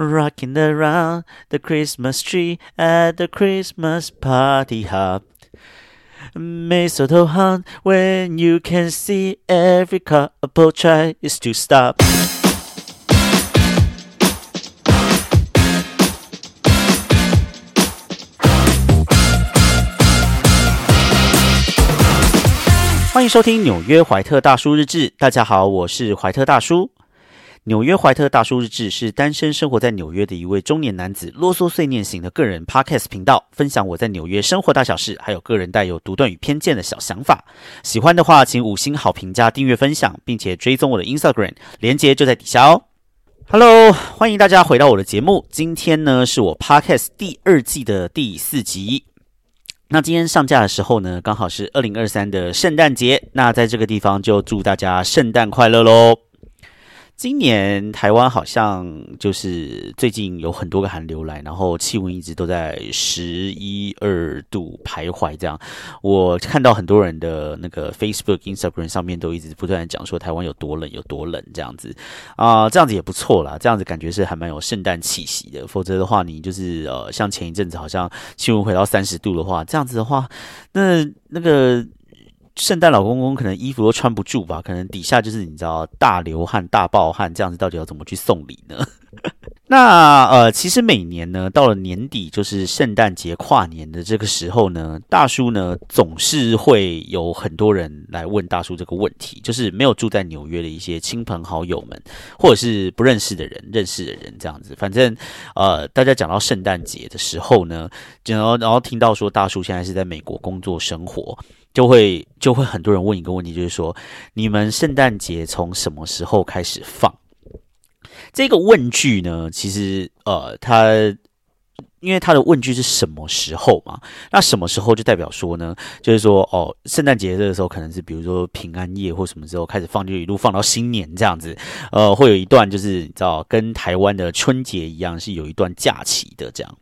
rocking around the Christmas tree at the Christmas party hop. Mistletoe hung when you can see every couple tries to stop. 欢迎收听纽约怀特大叔日志。大家好，我是怀特大叔。 纽约怀特大叔日志是单身生活在纽约的一位中年男子啰嗦碎念型的个人 podcast 频道，分享我在纽约生活大小事，还有个人带有独断与偏见的小想法。喜欢的话，请五星好评加订阅分享，并且追踪我的 Instagram，连接就在底下哦。Hello，欢迎大家回到我的节目。今天呢，是我 podcast 第二季的第四集。那今天上架的时候呢，刚好是二零二三的圣诞节。那在这个地方就祝大家圣诞快乐喽！今年台湾好像就是最近有很多个寒流来，然后气温一直都在十一二度徘徊。这样，我看到很多人的那个 Facebook、Instagram 上面都一直不断讲说台湾有多冷，有多冷这样子啊，这样子也不错啦，这样子感觉是还蛮有圣诞气息的。否则的话，你就是呃，像前一阵子好像气温回到三十度的话，这样子的话，那那个。圣诞老公公可能衣服都穿不住吧，可能底下就是你知道大流汗、大暴汗这样子，到底要怎么去送礼呢？那呃，其实每年呢，到了年底就是圣诞节跨年的这个时候呢，大叔呢总是会有很多人来问大叔这个问题，就是没有住在纽约的一些亲朋好友们，或者是不认识的人、认识的人这样子。反正呃，大家讲到圣诞节的时候呢，然后然后听到说大叔现在是在美国工作生活。就会就会很多人问一个问题，就是说你们圣诞节从什么时候开始放？这个问句呢，其实呃，它因为它的问句是什么时候嘛？那什么时候就代表说呢？就是说哦，圣诞节这个时候可能是比如说平安夜或什么时候开始放，就一路放到新年这样子。呃，会有一段就是你知道，跟台湾的春节一样，是有一段假期的这样。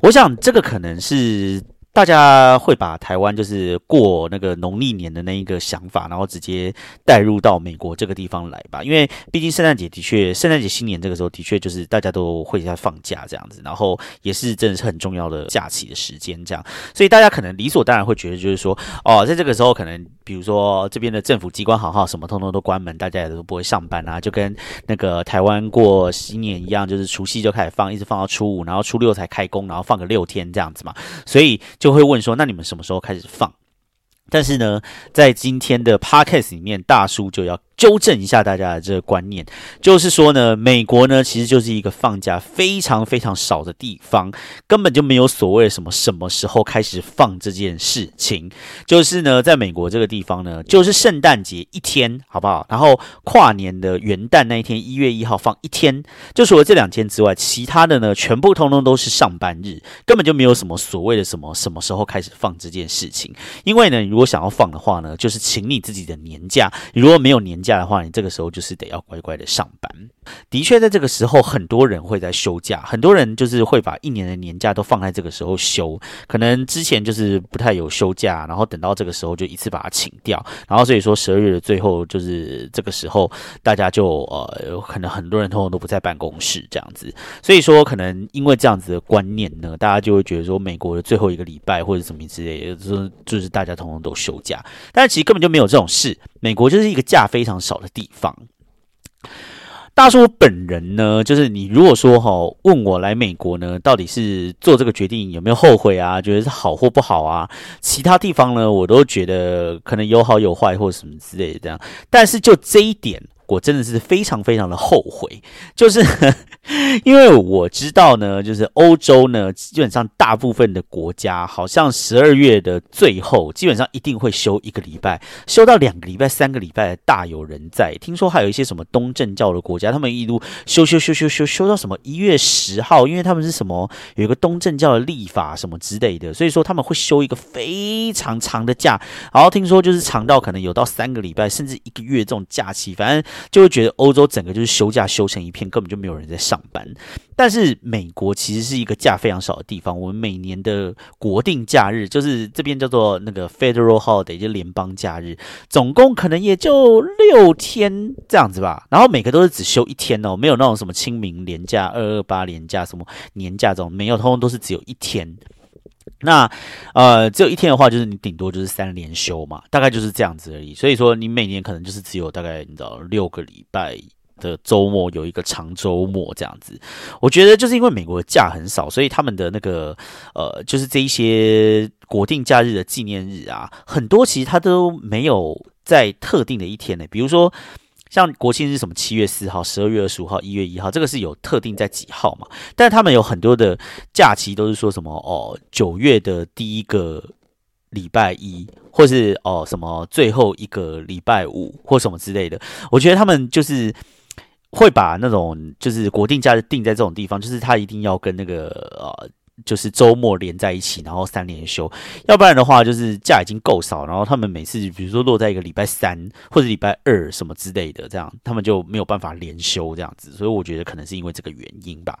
我想这个可能是。大家会把台湾就是过那个农历年的那一个想法，然后直接带入到美国这个地方来吧。因为毕竟圣诞节的确，圣诞节新年这个时候的确就是大家都会在放假这样子，然后也是真的是很重要的假期的时间这样，所以大家可能理所当然会觉得就是说，哦，在这个时候可能比如说这边的政府机关好好什么通通都关门，大家也都不会上班啊，就跟那个台湾过新年一样，就是除夕就开始放，一直放到初五，然后初六才开工，然后放个六天这样子嘛，所以。就就会问说，那你们什么时候开始放？但是呢，在今天的 podcast 里面，大叔就要。纠正一下大家的这个观念，就是说呢，美国呢其实就是一个放假非常非常少的地方，根本就没有所谓什么什么时候开始放这件事情。就是呢，在美国这个地方呢，就是圣诞节一天，好不好？然后跨年的元旦那一天，一月一号放一天，就除了这两天之外，其他的呢，全部通通都是上班日，根本就没有什么所谓的什么什么时候开始放这件事情。因为呢，如果想要放的话呢，就是请你自己的年假，如果没有年。假的话，你这个时候就是得要乖乖的上班。的确，在这个时候，很多人会在休假，很多人就是会把一年的年假都放在这个时候休。可能之前就是不太有休假，然后等到这个时候就一次把它请掉。然后所以说十二月的最后就是这个时候，大家就呃，可能很多人通通都不在办公室这样子。所以说，可能因为这样子的观念呢，大家就会觉得说，美国的最后一个礼拜或者什么之类，的，就是就是大家通通都休假。但是其实根本就没有这种事，美国就是一个假非常。少的地方，大叔本人呢，就是你如果说哈问我来美国呢，到底是做这个决定有没有后悔啊？觉得是好或不好啊？其他地方呢，我都觉得可能有好有坏或什么之类的这样，但是就这一点。我真的是非常非常的后悔，就是 因为我知道呢，就是欧洲呢，基本上大部分的国家，好像十二月的最后，基本上一定会休一个礼拜，休到两个礼拜、三个礼拜，大有人在。听说还有一些什么东正教的国家，他们一路休休休休休休到什么一月十号，因为他们是什么有一个东正教的历法什么之类的，所以说他们会休一个非常长的假。然后听说就是长到可能有到三个礼拜，甚至一个月这种假期，反正。就会觉得欧洲整个就是休假休成一片，根本就没有人在上班。但是美国其实是一个假非常少的地方，我们每年的国定假日就是这边叫做那个 Federal Holiday，就联邦假日，总共可能也就六天这样子吧。然后每个都是只休一天哦，没有那种什么清明年假、二二八年假、什么年假这种，没有，通通都是只有一天。那呃，只有一天的话，就是你顶多就是三连休嘛，大概就是这样子而已。所以说，你每年可能就是只有大概你知道六个礼拜的周末有一个长周末这样子。我觉得就是因为美国的假很少，所以他们的那个呃，就是这一些国定假日的纪念日啊，很多其实它都没有在特定的一天呢，比如说。像国庆是什么七月四号、十二月二十五号、一月一号，这个是有特定在几号嘛？但他们有很多的假期都是说什么哦，九月的第一个礼拜一，或是哦什么最后一个礼拜五或什么之类的。我觉得他们就是会把那种就是国定假日定在这种地方，就是他一定要跟那个呃。就是周末连在一起，然后三连休，要不然的话，就是假已经够少，然后他们每次比如说落在一个礼拜三或者礼拜二什么之类的，这样他们就没有办法连休这样子，所以我觉得可能是因为这个原因吧。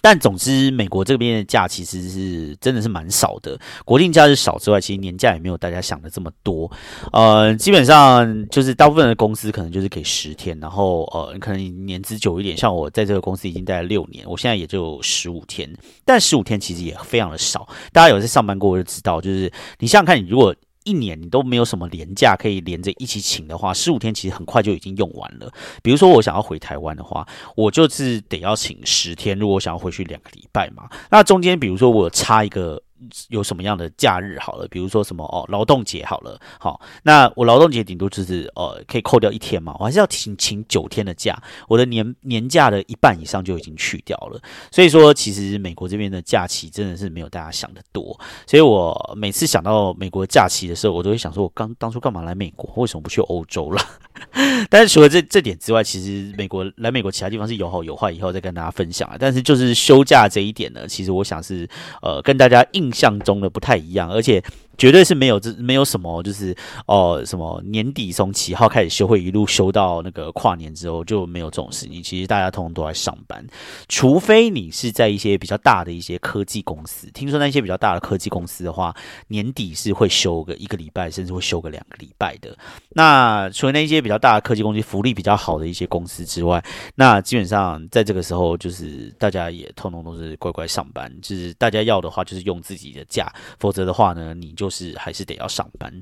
但总之，美国这边的假其实是真的是蛮少的，国定假日少之外，其实年假也没有大家想的这么多。呃，基本上就是大部分的公司可能就是给十天，然后呃，可能年资久一点，像我在这个公司已经待了六年，我现在也就十五天，但十五天其实也非常的少。大家有在上班过就知道，就是你想想看，你如果一年你都没有什么年假可以连着一起请的话，十五天其实很快就已经用完了。比如说我想要回台湾的话，我就是得要请十天。如果我想要回去两个礼拜嘛，那中间比如说我插一个。有什么样的假日好了，比如说什么哦，劳动节好了，好，那我劳动节顶多就是呃，可以扣掉一天嘛，我还是要请请九天的假，我的年年假的一半以上就已经去掉了。所以说，其实美国这边的假期真的是没有大家想的多。所以我每次想到美国假期的时候，我都会想说，我刚当初干嘛来美国？为什么不去欧洲了？但是除了这这点之外，其实美国来美国其他地方是有好有坏，以后再跟大家分享啊。但是就是休假这一点呢，其实我想是呃，跟大家应印象中的不太一样，而且。绝对是没有这没有什么，就是哦什么年底从七号开始休会，一路休到那个跨年之后就没有这种事情。其实大家通通都在上班，除非你是在一些比较大的一些科技公司。听说那些比较大的科技公司的话，年底是会休个一个礼拜，甚至会休个两个礼拜的。那除了那些比较大的科技公司福利比较好的一些公司之外，那基本上在这个时候就是大家也通通都是乖乖上班。就是大家要的话，就是用自己的假，否则的话呢，你就。就是还是得要上班。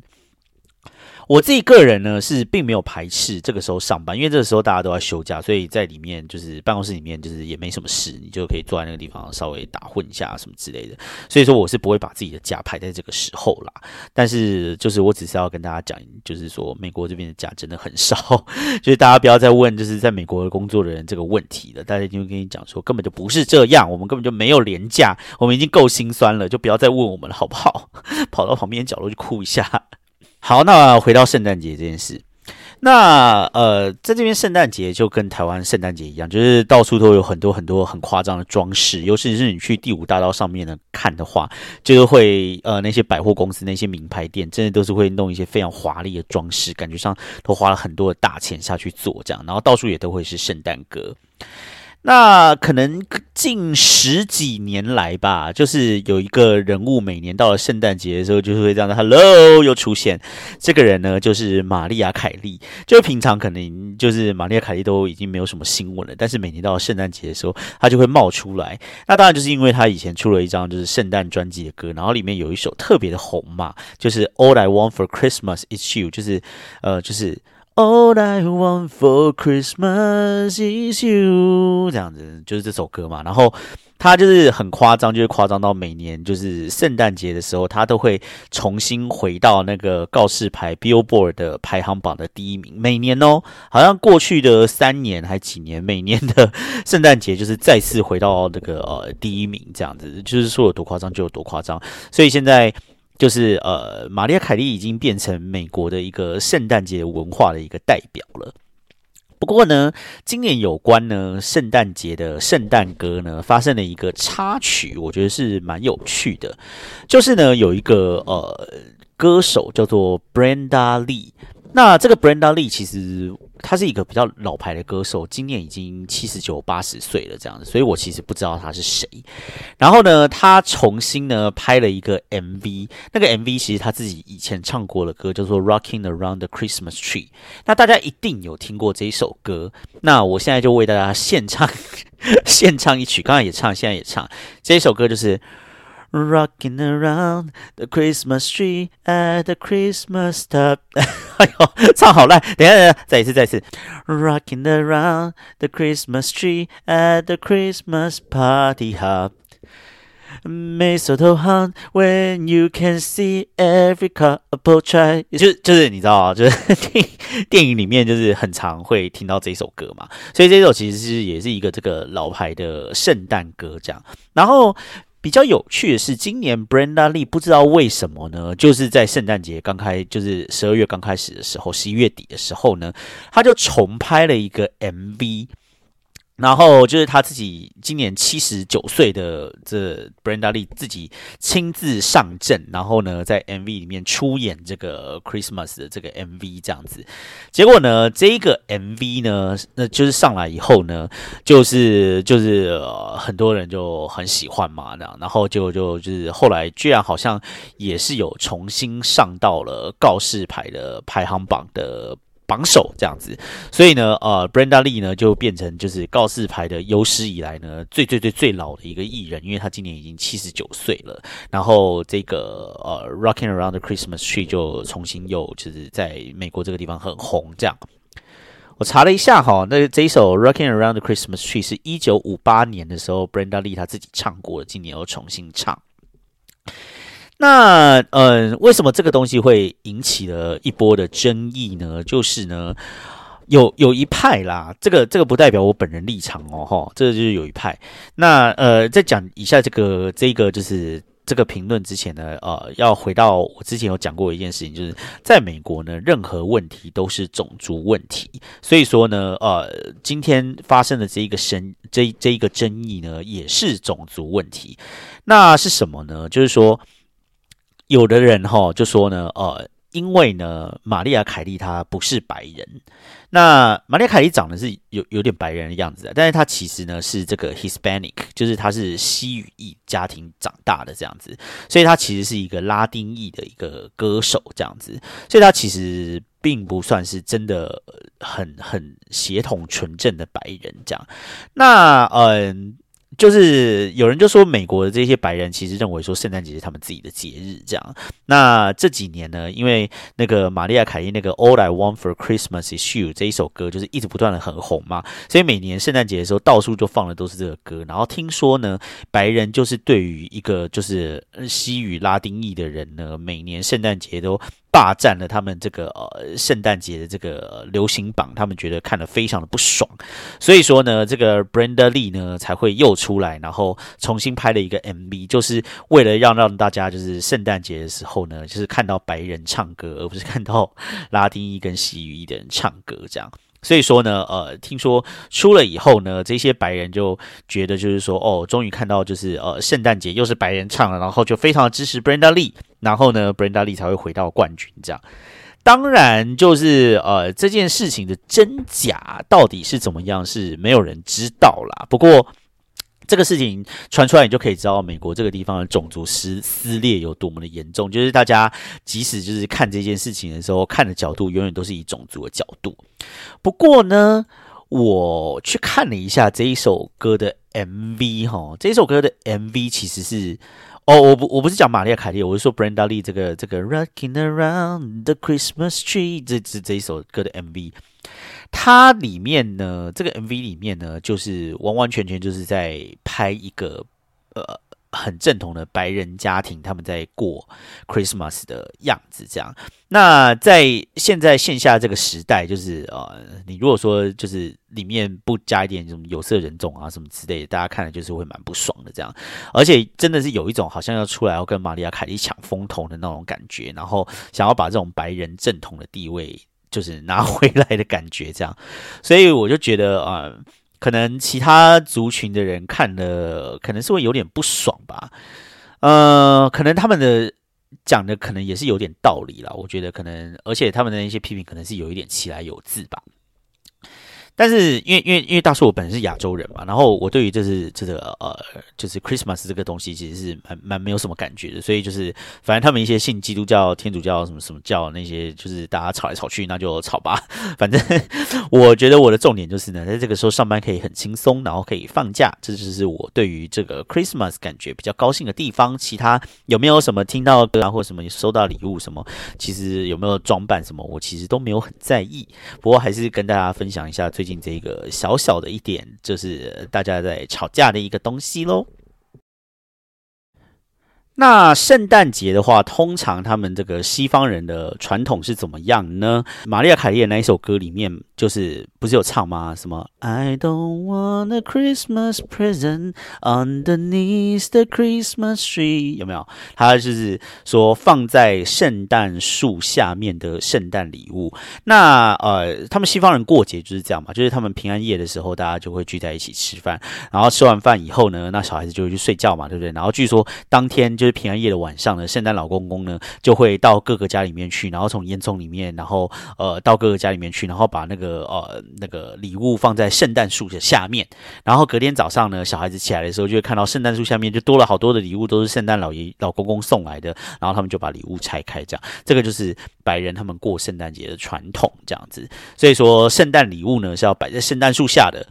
我自己个人呢是并没有排斥这个时候上班，因为这个时候大家都在休假，所以在里面就是办公室里面就是也没什么事，你就可以坐在那个地方稍微打混一下什么之类的。所以说我是不会把自己的假排在这个时候啦。但是就是我只是要跟大家讲，就是说美国这边的假真的很少，就是大家不要再问就是在美国工作的人这个问题了。大家就会跟你讲说根本就不是这样，我们根本就没有廉价，我们已经够心酸了，就不要再问我们了，好不好？跑到旁边角落去哭一下。好，那回到圣诞节这件事，那呃，在这边圣诞节就跟台湾圣诞节一样，就是到处都有很多很多很夸张的装饰，尤其是你去第五大道上面呢看的话，就是会呃那些百货公司那些名牌店，真的都是会弄一些非常华丽的装饰，感觉上都花了很多的大钱下去做这样，然后到处也都会是圣诞歌。那可能近十几年来吧，就是有一个人物，每年到了圣诞节的时候，就是会这样的 “hello” 又出现。这个人呢，就是玛丽亚·凯莉。就平常可能就是玛丽亚·凯莉都已经没有什么新闻了，但是每年到了圣诞节的时候，他就会冒出来。那当然就是因为他以前出了一张就是圣诞专辑的歌，然后里面有一首特别的红嘛，就是 “All I Want for Christmas Is You”，就是呃，就是。All I want for Christmas is you，这样子就是这首歌嘛。然后他就是很夸张，就是夸张到每年就是圣诞节的时候，他都会重新回到那个告示牌 Billboard 的排行榜的第一名。每年哦，好像过去的三年还几年，每年的圣诞节就是再次回到那个呃第一名，这样子就是说有多夸张就有多夸张。所以现在。就是呃，玛丽亚·凯莉已经变成美国的一个圣诞节文化的一个代表了。不过呢，今年有关呢圣诞节的圣诞歌呢，发生了一个插曲，我觉得是蛮有趣的。就是呢，有一个呃歌手叫做 Brenda Lee。那这个 Brenda Lee 其实他是一个比较老牌的歌手，今年已经七十九八十岁了这样子，所以我其实不知道他是谁。然后呢，他重新呢拍了一个 MV，那个 MV 其实他自己以前唱过的歌叫做 Rocking Around the Christmas Tree，那大家一定有听过这一首歌。那我现在就为大家献唱，献唱一曲，刚才也唱，现在也唱这一首歌就是。Rocking around the Christmas tree at the Christmas top。哎呦，唱好烂！等下，等下，再一次，再一次。Rocking around the Christmas tree at the Christmas party hop。Mistletoe hung when you can see every couple try。就就是你知道啊，就是电电影里面就是很常会听到这首歌嘛，所以这首其实是也是一个这个老牌的圣诞歌这样。然后。 比较有趣的是，今年 Brenda Lee 不知道为什么呢，就是在圣诞节刚开，就是十二月刚开始的时候，十一月底的时候呢，他就重拍了一个 MV。然后就是他自己今年七十九岁的这 Brenda Lee 自己亲自上阵，然后呢在 MV 里面出演这个 Christmas 的这个 MV 这样子。结果呢，这一个 MV 呢，那就是上来以后呢，就是就是很多人就很喜欢嘛，那样，然后就就就是后来居然好像也是有重新上到了告示牌的排行榜的。榜首这样子，所以呢，呃，Brenda Lee 呢就变成就是告示牌的有史以来呢最最最最老的一个艺人，因为他今年已经七十九岁了。然后这个呃，Rocking Around the Christmas Tree 就重新又就是在美国这个地方很红。这样，我查了一下哈，那这一首 Rocking Around the Christmas Tree 是一九五八年的时候 Brenda Lee 他自己唱过的，今年又重新唱。那呃，为什么这个东西会引起了一波的争议呢？就是呢，有有一派啦，这个这个不代表我本人立场哦，哈，这个就是有一派。那呃，在讲以下这个这个就是这个评论之前呢，呃，要回到我之前有讲过一件事情，就是在美国呢，任何问题都是种族问题，所以说呢，呃，今天发生的这一个争这这一个争议呢，也是种族问题。那是什么呢？就是说。有的人哈就说呢，呃，因为呢，玛丽亚凯莉她不是白人，那玛丽亚凯莉长得是有有点白人的样子，但是她其实呢是这个 Hispanic，就是她是西语裔家庭长大的这样子，所以她其实是一个拉丁裔的一个歌手这样子，所以她其实并不算是真的很很血统纯正的白人这样，那嗯。就是有人就说，美国的这些白人其实认为说圣诞节是他们自己的节日，这样。那这几年呢，因为那个玛利亚凯莉那个 All I Want for Christmas Is You 这一首歌，就是一直不断的很红嘛，所以每年圣诞节的时候，到处就放的都是这个歌。然后听说呢，白人就是对于一个就是西语拉丁裔的人呢，每年圣诞节都。霸占了他们这个呃圣诞节的这个流行榜，他们觉得看得非常的不爽，所以说呢，这个 Brenda Lee 呢才会又出来，然后重新拍了一个 MV，就是为了要让大家就是圣诞节的时候呢，就是看到白人唱歌，而不是看到拉丁裔跟西语裔的人唱歌这样。所以说呢，呃，听说出了以后呢，这些白人就觉得就是说，哦，终于看到就是呃，圣诞节又是白人唱了，然后就非常支持 Brenda Lee，然后呢，Brenda Lee 才会回到冠军这样。当然，就是呃，这件事情的真假到底是怎么样，是没有人知道啦。不过。这个事情传出来，你就可以知道美国这个地方的种族撕撕裂有多么的严重。就是大家即使就是看这件事情的时候，看的角度永远都是以种族的角度。不过呢，我去看了一下这一首歌的 MV 哈，这首歌的 MV 其实是哦，我不我不是讲玛丽亚凯莉，我是说 Brenda Lee 这个这个 Rocking Around the Christmas Tree 这这这一首歌的 MV。它里面呢，这个 MV 里面呢，就是完完全全就是在拍一个呃很正统的白人家庭他们在过 Christmas 的样子。这样，那在现在线下这个时代，就是呃，你如果说就是里面不加一点什么有色人种啊什么之类的，大家看了就是会蛮不爽的。这样，而且真的是有一种好像要出来要跟玛利亚凯莉抢风头的那种感觉，然后想要把这种白人正统的地位。就是拿 回来的感觉，这样，所以我就觉得啊，可能其他族群的人看了，可能是会有点不爽吧。呃，可能他们的讲的可能也是有点道理啦。我觉得可能，而且他们的那些批评可能是有一点其来有自吧。但是因为因为因为大叔我本身是亚洲人嘛，然后我对于就是这个呃就是 Christmas 这个东西其实是蛮蛮没有什么感觉的，所以就是反正他们一些信基督教、天主教什么什么教那些，就是大家吵来吵去，那就吵吧。反正我觉得我的重点就是呢，在这个时候上班可以很轻松，然后可以放假，这就是我对于这个 Christmas 感觉比较高兴的地方。其他有没有什么听到歌啊，或者什么收到礼物什么，其实有没有装扮什么，我其实都没有很在意。不过还是跟大家分享一下最最近。这个小小的一点，就是大家在吵架的一个东西喽。那圣诞节的话，通常他们这个西方人的传统是怎么样呢？玛利亚凯莉的那一首歌里面，就是不是有唱吗？什么 I don't want a Christmas present underneath the Christmas tree，有没有？他就是说放在圣诞树下面的圣诞礼物。那呃，他们西方人过节就是这样嘛，就是他们平安夜的时候，大家就会聚在一起吃饭，然后吃完饭以后呢，那小孩子就会去睡觉嘛，对不对？然后据说当天。就是平安夜的晚上呢，圣诞老公公呢就会到各个家里面去，然后从烟囱里面，然后呃到各个家里面去，然后把那个呃那个礼物放在圣诞树的下面，然后隔天早上呢，小孩子起来的时候就会看到圣诞树下面就多了好多的礼物，都是圣诞老爷老公公送来的，然后他们就把礼物拆开，这样这个就是白人他们过圣诞节的传统，这样子。所以说，圣诞礼物呢是要摆在圣诞树下的。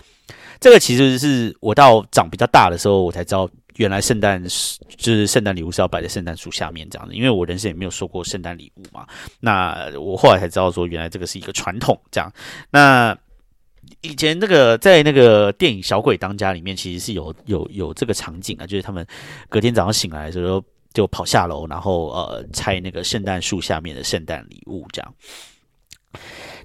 这个其实是我到长比较大的时候，我才知道。原来圣诞是就是圣诞礼物是要摆在圣诞树下面这样的，因为我人生也没有收过圣诞礼物嘛。那我后来才知道说，原来这个是一个传统这样。那以前那个在那个电影《小鬼当家》里面，其实是有有有这个场景啊，就是他们隔天早上醒来的时候就跑下楼，然后呃拆那个圣诞树下面的圣诞礼物这样。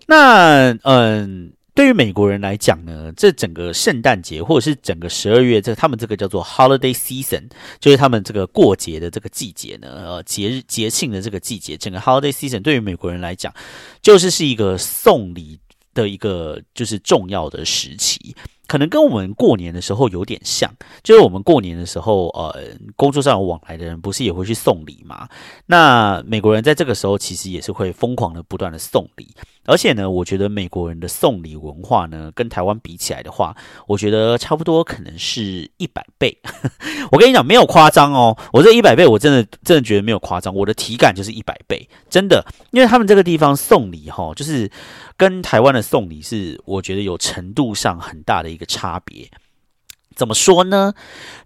那嗯。对于美国人来讲呢，这整个圣诞节或者是整个十二月，这他们这个叫做 holiday season，就是他们这个过节的这个季节呢，呃，节日节庆的这个季节，整个 holiday season 对于美国人来讲，就是是一个送礼的一个就是重要的时期。可能跟我们过年的时候有点像，就是我们过年的时候，呃，工作上有往来的人，不是也会去送礼吗？那美国人在这个时候其实也是会疯狂的不断的送礼，而且呢，我觉得美国人的送礼文化呢，跟台湾比起来的话，我觉得差不多可能是一百倍。我跟你讲，没有夸张哦，我这一百倍，我真的真的觉得没有夸张，我的体感就是一百倍，真的，因为他们这个地方送礼哈，就是跟台湾的送礼是，我觉得有程度上很大的。一个差别怎么说呢？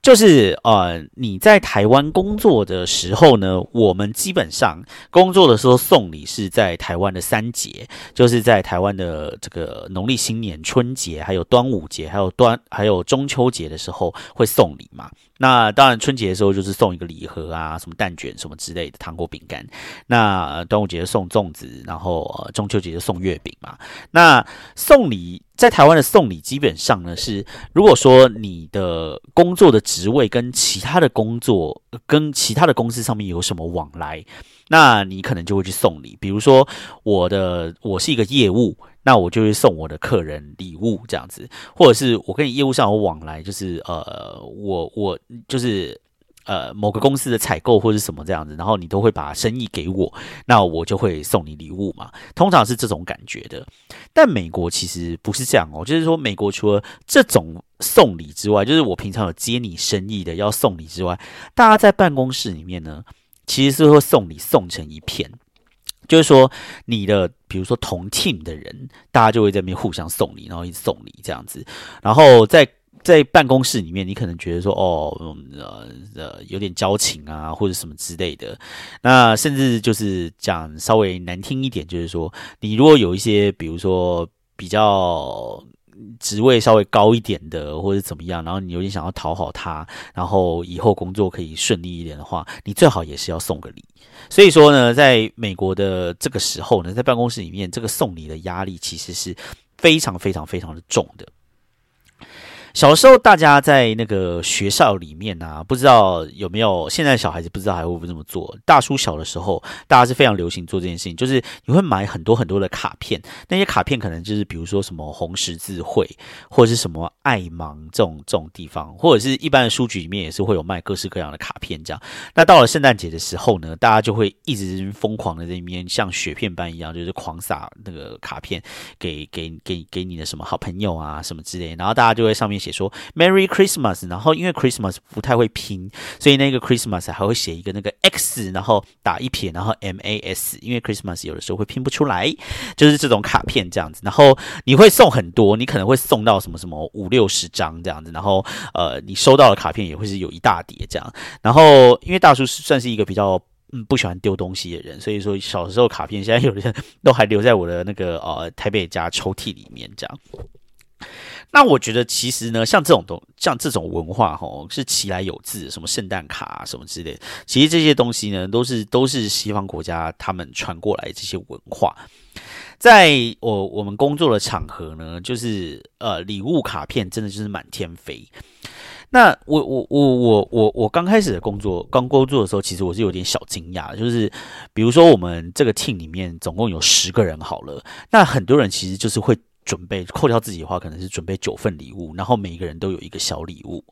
就是呃，你在台湾工作的时候呢，我们基本上工作的时候送礼是在台湾的三节，就是在台湾的这个农历新年、春节，还有端午节，还有端还有中秋节的时候会送礼嘛。那当然，春节的时候就是送一个礼盒啊，什么蛋卷什么之类的糖果饼干。那端午节送粽子，然后中秋节就送月饼嘛。那送礼在台湾的送礼，基本上呢是，如果说你的工作的职位跟其他的工作跟其他的公司上面有什么往来，那你可能就会去送礼。比如说，我的我是一个业务。那我就会送我的客人礼物这样子，或者是我跟你业务上有往来，就是呃，我我就是呃某个公司的采购或者什么这样子，然后你都会把生意给我，那我就会送你礼物嘛，通常是这种感觉的。但美国其实不是这样哦，就是说美国除了这种送礼之外，就是我平常有接你生意的要送礼之外，大家在办公室里面呢，其实是会送礼送成一片。就是说，你的比如说同庆的人，大家就会在那边互相送礼，然后一直送礼这样子。然后在在办公室里面，你可能觉得说，哦，呃呃，有点交情啊，或者什么之类的。那甚至就是讲稍微难听一点，就是说，你如果有一些，比如说比较。职位稍微高一点的，或者怎么样，然后你有点想要讨好他，然后以后工作可以顺利一点的话，你最好也是要送个礼。所以说呢，在美国的这个时候呢，在办公室里面，这个送礼的压力其实是非常非常非常的重的。小时候，大家在那个学校里面啊，不知道有没有现在小孩子不知道还会不会这么做。大叔小的时候，大家是非常流行做这件事情，就是你会买很多很多的卡片，那些卡片可能就是比如说什么红十字会，或者是什么爱盲这种这种地方，或者是一般的书局里面也是会有卖各式各样的卡片这样。那到了圣诞节的时候呢，大家就会一直疯狂的在里面像雪片般一样，就是狂撒那个卡片给给给给你的什么好朋友啊什么之类，然后大家就会上面。写说 Merry Christmas，然后因为 Christmas 不太会拼，所以那个 Christmas 还会写一个那个 X，然后打一撇，然后 M A S，因为 Christmas 有的时候会拼不出来，就是这种卡片这样子。然后你会送很多，你可能会送到什么什么五六十张这样子。然后呃，你收到的卡片也会是有一大叠这样。然后因为大叔算是一个比较嗯不喜欢丢东西的人，所以说小时候卡片现在有的人都还留在我的那个呃台北家抽屉里面这样。那我觉得其实呢，像这种东，像这种文化吼，是其来有自，什么圣诞卡什么之类。其实这些东西呢，都是都是西方国家他们传过来这些文化。在我我们工作的场合呢，就是呃礼物卡片真的就是满天飞。那我我我我我我刚开始的工作，刚工作的时候，其实我是有点小惊讶，就是比如说我们这个 team 里面总共有十个人好了，那很多人其实就是会。准备扣掉自己的话，可能是准备九份礼物，然后每一个人都有一个小礼物。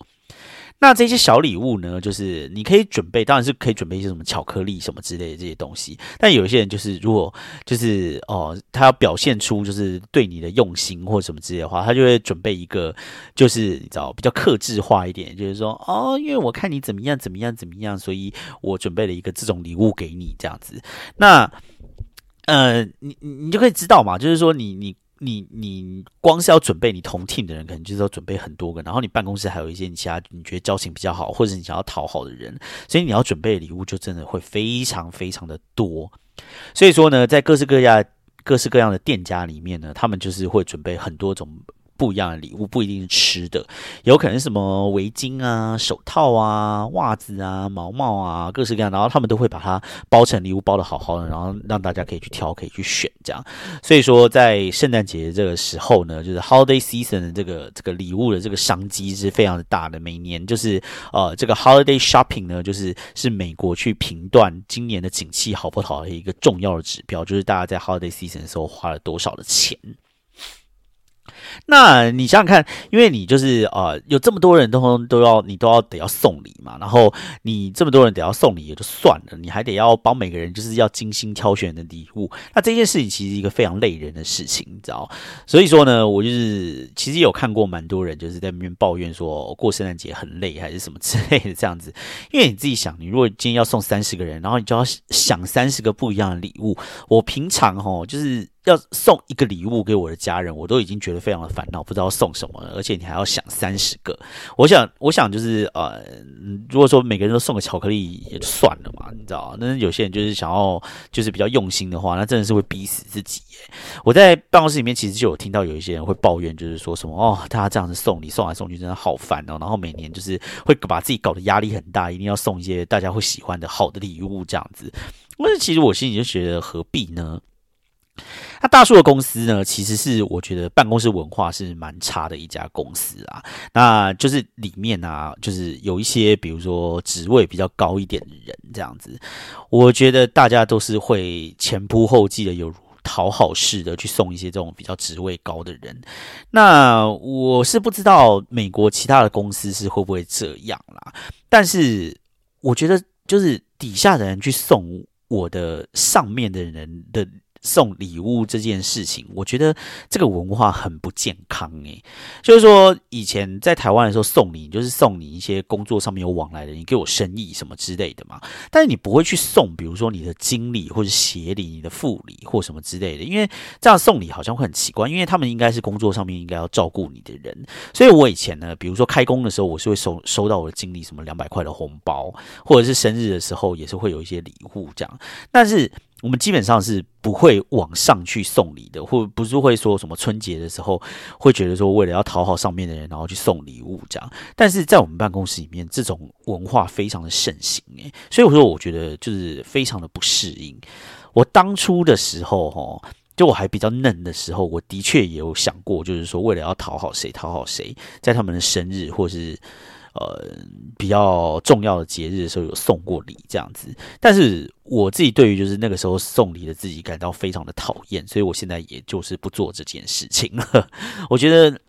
那这些小礼物呢，就是你可以准备，当然是可以准备一些什么巧克力什么之类的这些东西。但有些人就是，如果就是哦，他要表现出就是对你的用心或什么之类的话，他就会准备一个，就是你知道比较克制化一点，就是说哦，因为我看你怎么样怎么样怎么样，所以我准备了一个这种礼物给你这样子。那呃，你你就可以知道嘛，就是说你你。你你光是要准备你同 team 的人，可能就是要准备很多个，然后你办公室还有一些你其他你觉得交情比较好，或者你想要讨好的人，所以你要准备礼物就真的会非常非常的多。所以说呢，在各式各样各式各样的店家里面呢，他们就是会准备很多种。不一样的礼物不一定是吃的，有可能什么围巾啊、手套啊、袜子啊、毛毛啊，各式各样。然后他们都会把它包成礼物，包的好好的，然后让大家可以去挑，可以去选这样。所以说，在圣诞节这个时候呢，就是 Holiday Season 的这个这个礼物的这个商机是非常的大的。每年就是呃，这个 Holiday Shopping 呢，就是是美国去评断今年的景气好不好的一个重要的指标，就是大家在 Holiday Season 的时候花了多少的钱。那你想想看，因为你就是呃，有这么多人都都要你都要得要送礼嘛，然后你这么多人得要送礼也就算了，你还得要帮每个人就是要精心挑选的礼物，那这件事情其实一个非常累人的事情，你知道？所以说呢，我就是其实有看过蛮多人就是在那边抱怨说过圣诞节很累还是什么之类的这样子，因为你自己想，你如果今天要送三十个人，然后你就要想三十个不一样的礼物，我平常吼就是。要送一个礼物给我的家人，我都已经觉得非常的烦恼，不知道送什么了。而且你还要想三十个，我想，我想就是呃，如果说每个人都送个巧克力也就算了嘛，你知道那有些人就是想要就是比较用心的话，那真的是会逼死自己。我在办公室里面其实就有听到有一些人会抱怨，就是说什么哦，他这样子送礼送来送去真的好烦哦，然后每年就是会把自己搞得压力很大，一定要送一些大家会喜欢的好的礼物这样子。但是其实我心里就觉得何必呢？那大叔的公司呢，其实是我觉得办公室文化是蛮差的一家公司啊。那就是里面啊，就是有一些比如说职位比较高一点的人这样子，我觉得大家都是会前仆后继的，有讨好式的去送一些这种比较职位高的人。那我是不知道美国其他的公司是会不会这样啦，但是我觉得就是底下的人去送我的上面的人的。送礼物这件事情，我觉得这个文化很不健康诶。就是说，以前在台湾的时候送礼，就是送你一些工作上面有往来的，你给我生意什么之类的嘛。但是你不会去送，比如说你的经理或者协理、你的副理或什么之类的，因为这样送礼好像会很奇怪，因为他们应该是工作上面应该要照顾你的人。所以我以前呢，比如说开工的时候，我是会收收到我的经理什么两百块的红包，或者是生日的时候也是会有一些礼物这样。但是我们基本上是不会往上去送礼的，或不是会说什么春节的时候会觉得说为了要讨好上面的人，然后去送礼物这样。但是在我们办公室里面，这种文化非常的盛行诶，所以我说我觉得就是非常的不适应。我当初的时候哈。就我还比较嫩的时候，我的确也有想过，就是说为了要讨好谁，讨好谁，在他们的生日或是呃比较重要的节日的时候，有送过礼这样子。但是我自己对于就是那个时候送礼的自己感到非常的讨厌，所以我现在也就是不做这件事情了。我觉得，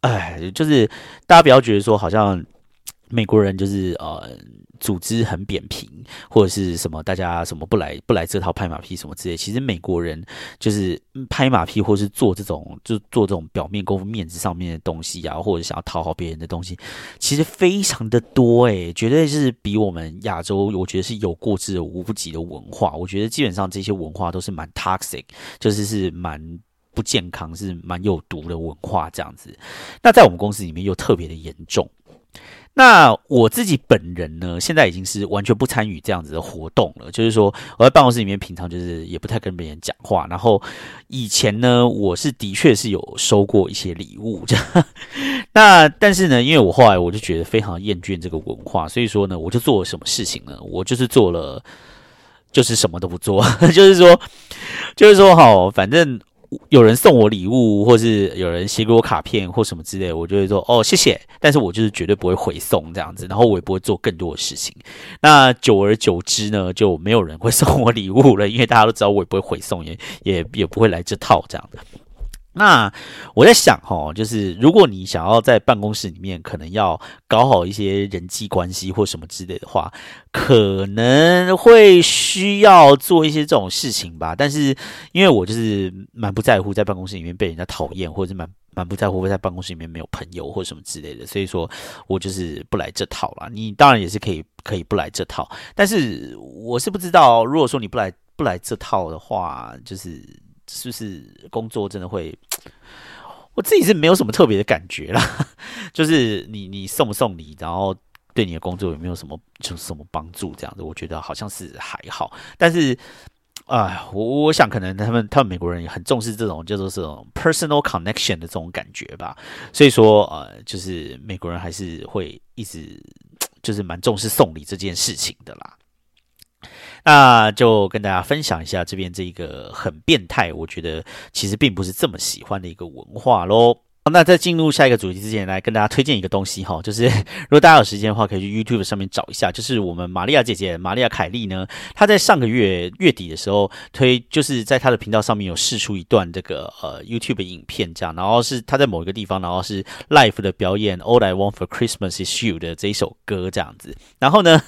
哎，就是大家不要觉得说好像美国人就是呃。组织很扁平，或者是什么，大家什么不来不来这套拍马屁什么之类。其实美国人就是拍马屁，或是做这种就做这种表面功夫、面子上面的东西啊，或者想要讨好别人的东西，其实非常的多诶，绝对是比我们亚洲，我觉得是有过之而无不及的文化。我觉得基本上这些文化都是蛮 toxic，就是是蛮不健康，是蛮有毒的文化这样子。那在我们公司里面又特别的严重。那我自己本人呢，现在已经是完全不参与这样子的活动了。就是说，我在办公室里面平常就是也不太跟别人讲话。然后以前呢，我是的确是有收过一些礼物这样。那但是呢，因为我后来我就觉得非常厌倦这个文化，所以说呢，我就做了什么事情呢？我就是做了，就是什么都不做，就是说，就是说，好，反正。有人送我礼物，或是有人写给我卡片或什么之类，我就会说哦谢谢，但是我就是绝对不会回送这样子，然后我也不会做更多的事情。那久而久之呢，就没有人会送我礼物了，因为大家都知道我也不会回送，也也也不会来这套这样的。那我在想哈，就是如果你想要在办公室里面可能要搞好一些人际关系或什么之类的话，可能会需要做一些这种事情吧。但是因为我就是蛮不在乎在办公室里面被人家讨厌，或者是蛮蛮不在乎会在办公室里面没有朋友或什么之类的，所以说我就是不来这套了。你当然也是可以可以不来这套，但是我是不知道，如果说你不来不来这套的话，就是。是不是工作真的会？我自己是没有什么特别的感觉啦，就是你你送不送礼，然后对你的工作有没有什么就是什么帮助这样子？我觉得好像是还好，但是啊，我我想可能他们他们美国人也很重视这种叫做这种 personal connection 的这种感觉吧，所以说呃，就是美国人还是会一直 就是蛮重视送礼这件事情的啦。那就跟大家分享一下这边这一个很变态，我觉得其实并不是这么喜欢的一个文化喽。那在进入下一个主题之前，来跟大家推荐一个东西哈，就是如果大家有时间的话，可以去 YouTube 上面找一下，就是我们玛利亚姐姐玛利亚凯莉呢，她在上个月月底的时候推，就是在她的频道上面有试出一段这个呃 YouTube 影片这样，然后是她在某一个地方，然后是 Live 的表演 All I Want for Christmas is You 的这一首歌这样子，然后呢，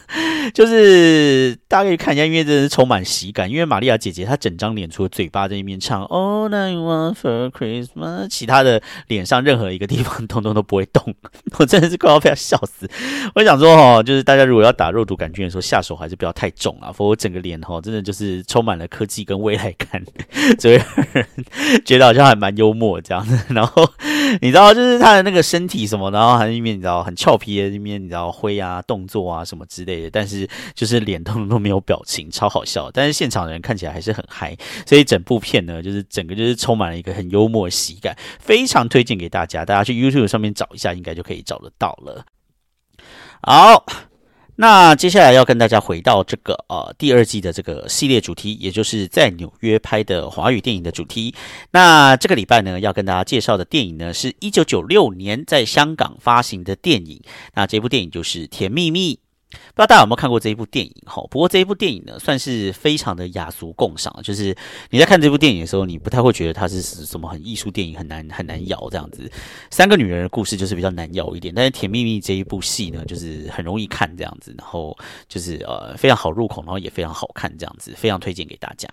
就是大家可以看一下，因为真的是充满喜感，因为玛利亚姐姐她整张脸除了嘴巴在那边唱 All I Want for Christmas，其他的脸。上任何一个地方，通通都不会动，我真的是快要被他笑死。我想说哦，就是大家如果要打肉毒杆菌的时候，下手还是不要太重啊，否则整个脸哈，真的就是充满了科技跟未来感，所以觉得好像还蛮幽默这样子。然后 你知道，就是他的那个身体什么，然后还一面你知道很俏皮的一面，你知道挥啊动作啊什么之类的，但是就是脸都都没有表情，超好笑。但是现场的人看起来还是很嗨，所以整部片呢，就是整个就是充满了一个很幽默的喜感，非常推荐。给大家，大家去 YouTube 上面找一下，应该就可以找得到了。好，那接下来要跟大家回到这个呃第二季的这个系列主题，也就是在纽约拍的华语电影的主题。那这个礼拜呢，要跟大家介绍的电影呢，是一九九六年在香港发行的电影。那这部电影就是《甜蜜蜜》。不知道大家有没有看过这一部电影？哈，不过这一部电影呢，算是非常的雅俗共赏。就是你在看这部电影的时候，你不太会觉得它是什么很艺术电影，很难很难咬这样子。三个女人的故事就是比较难咬一点，但是《甜蜜蜜》这一部戏呢，就是很容易看这样子，然后就是呃非常好入口，然后也非常好看这样子，非常推荐给大家。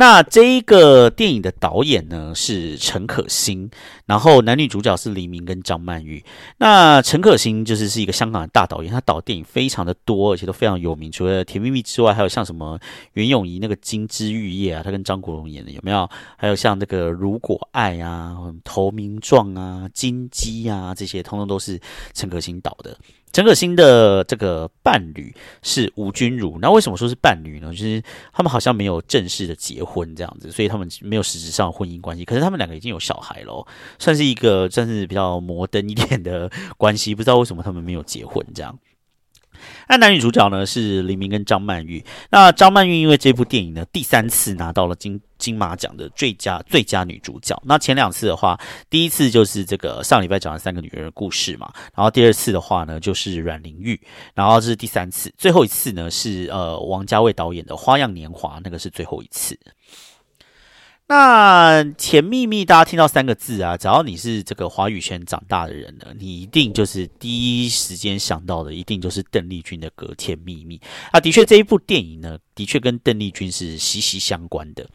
那这一个电影的导演呢是陈可辛，然后男女主角是黎明跟张曼玉。那陈可辛就是是一个香港的大导演，他导电影非常的多，而且都非常有名。除了《甜蜜蜜》之外，还有像什么袁咏仪那个《金枝玉叶》啊，他跟张国荣演的有没有？还有像那个《如果爱》啊，《投名状》啊，《金鸡》啊，这些通通都是陈可辛导的。陈可辛的这个伴侣是吴君如，那为什么说是伴侣呢？就是他们好像没有正式的结婚这样子，所以他们没有实质上婚姻关系。可是他们两个已经有小孩咯，算是一个算是比较摩登一点的关系。不知道为什么他们没有结婚这样。那男女主角呢是黎明跟张曼玉。那张曼玉因为这部电影呢，第三次拿到了金金马奖的最佳最佳女主角。那前两次的话，第一次就是这个上礼拜讲的三个女人的故事嘛，然后第二次的话呢就是阮玲玉，然后这是第三次，最后一次呢是呃王家卫导演的《花样年华》，那个是最后一次。那甜蜜蜜，大家听到三个字啊，只要你是这个华语圈长大的人呢，你一定就是第一时间想到的，一定就是邓丽君的歌《甜蜜蜜》啊。的确，这一部电影呢，的确跟邓丽君是息息相关的。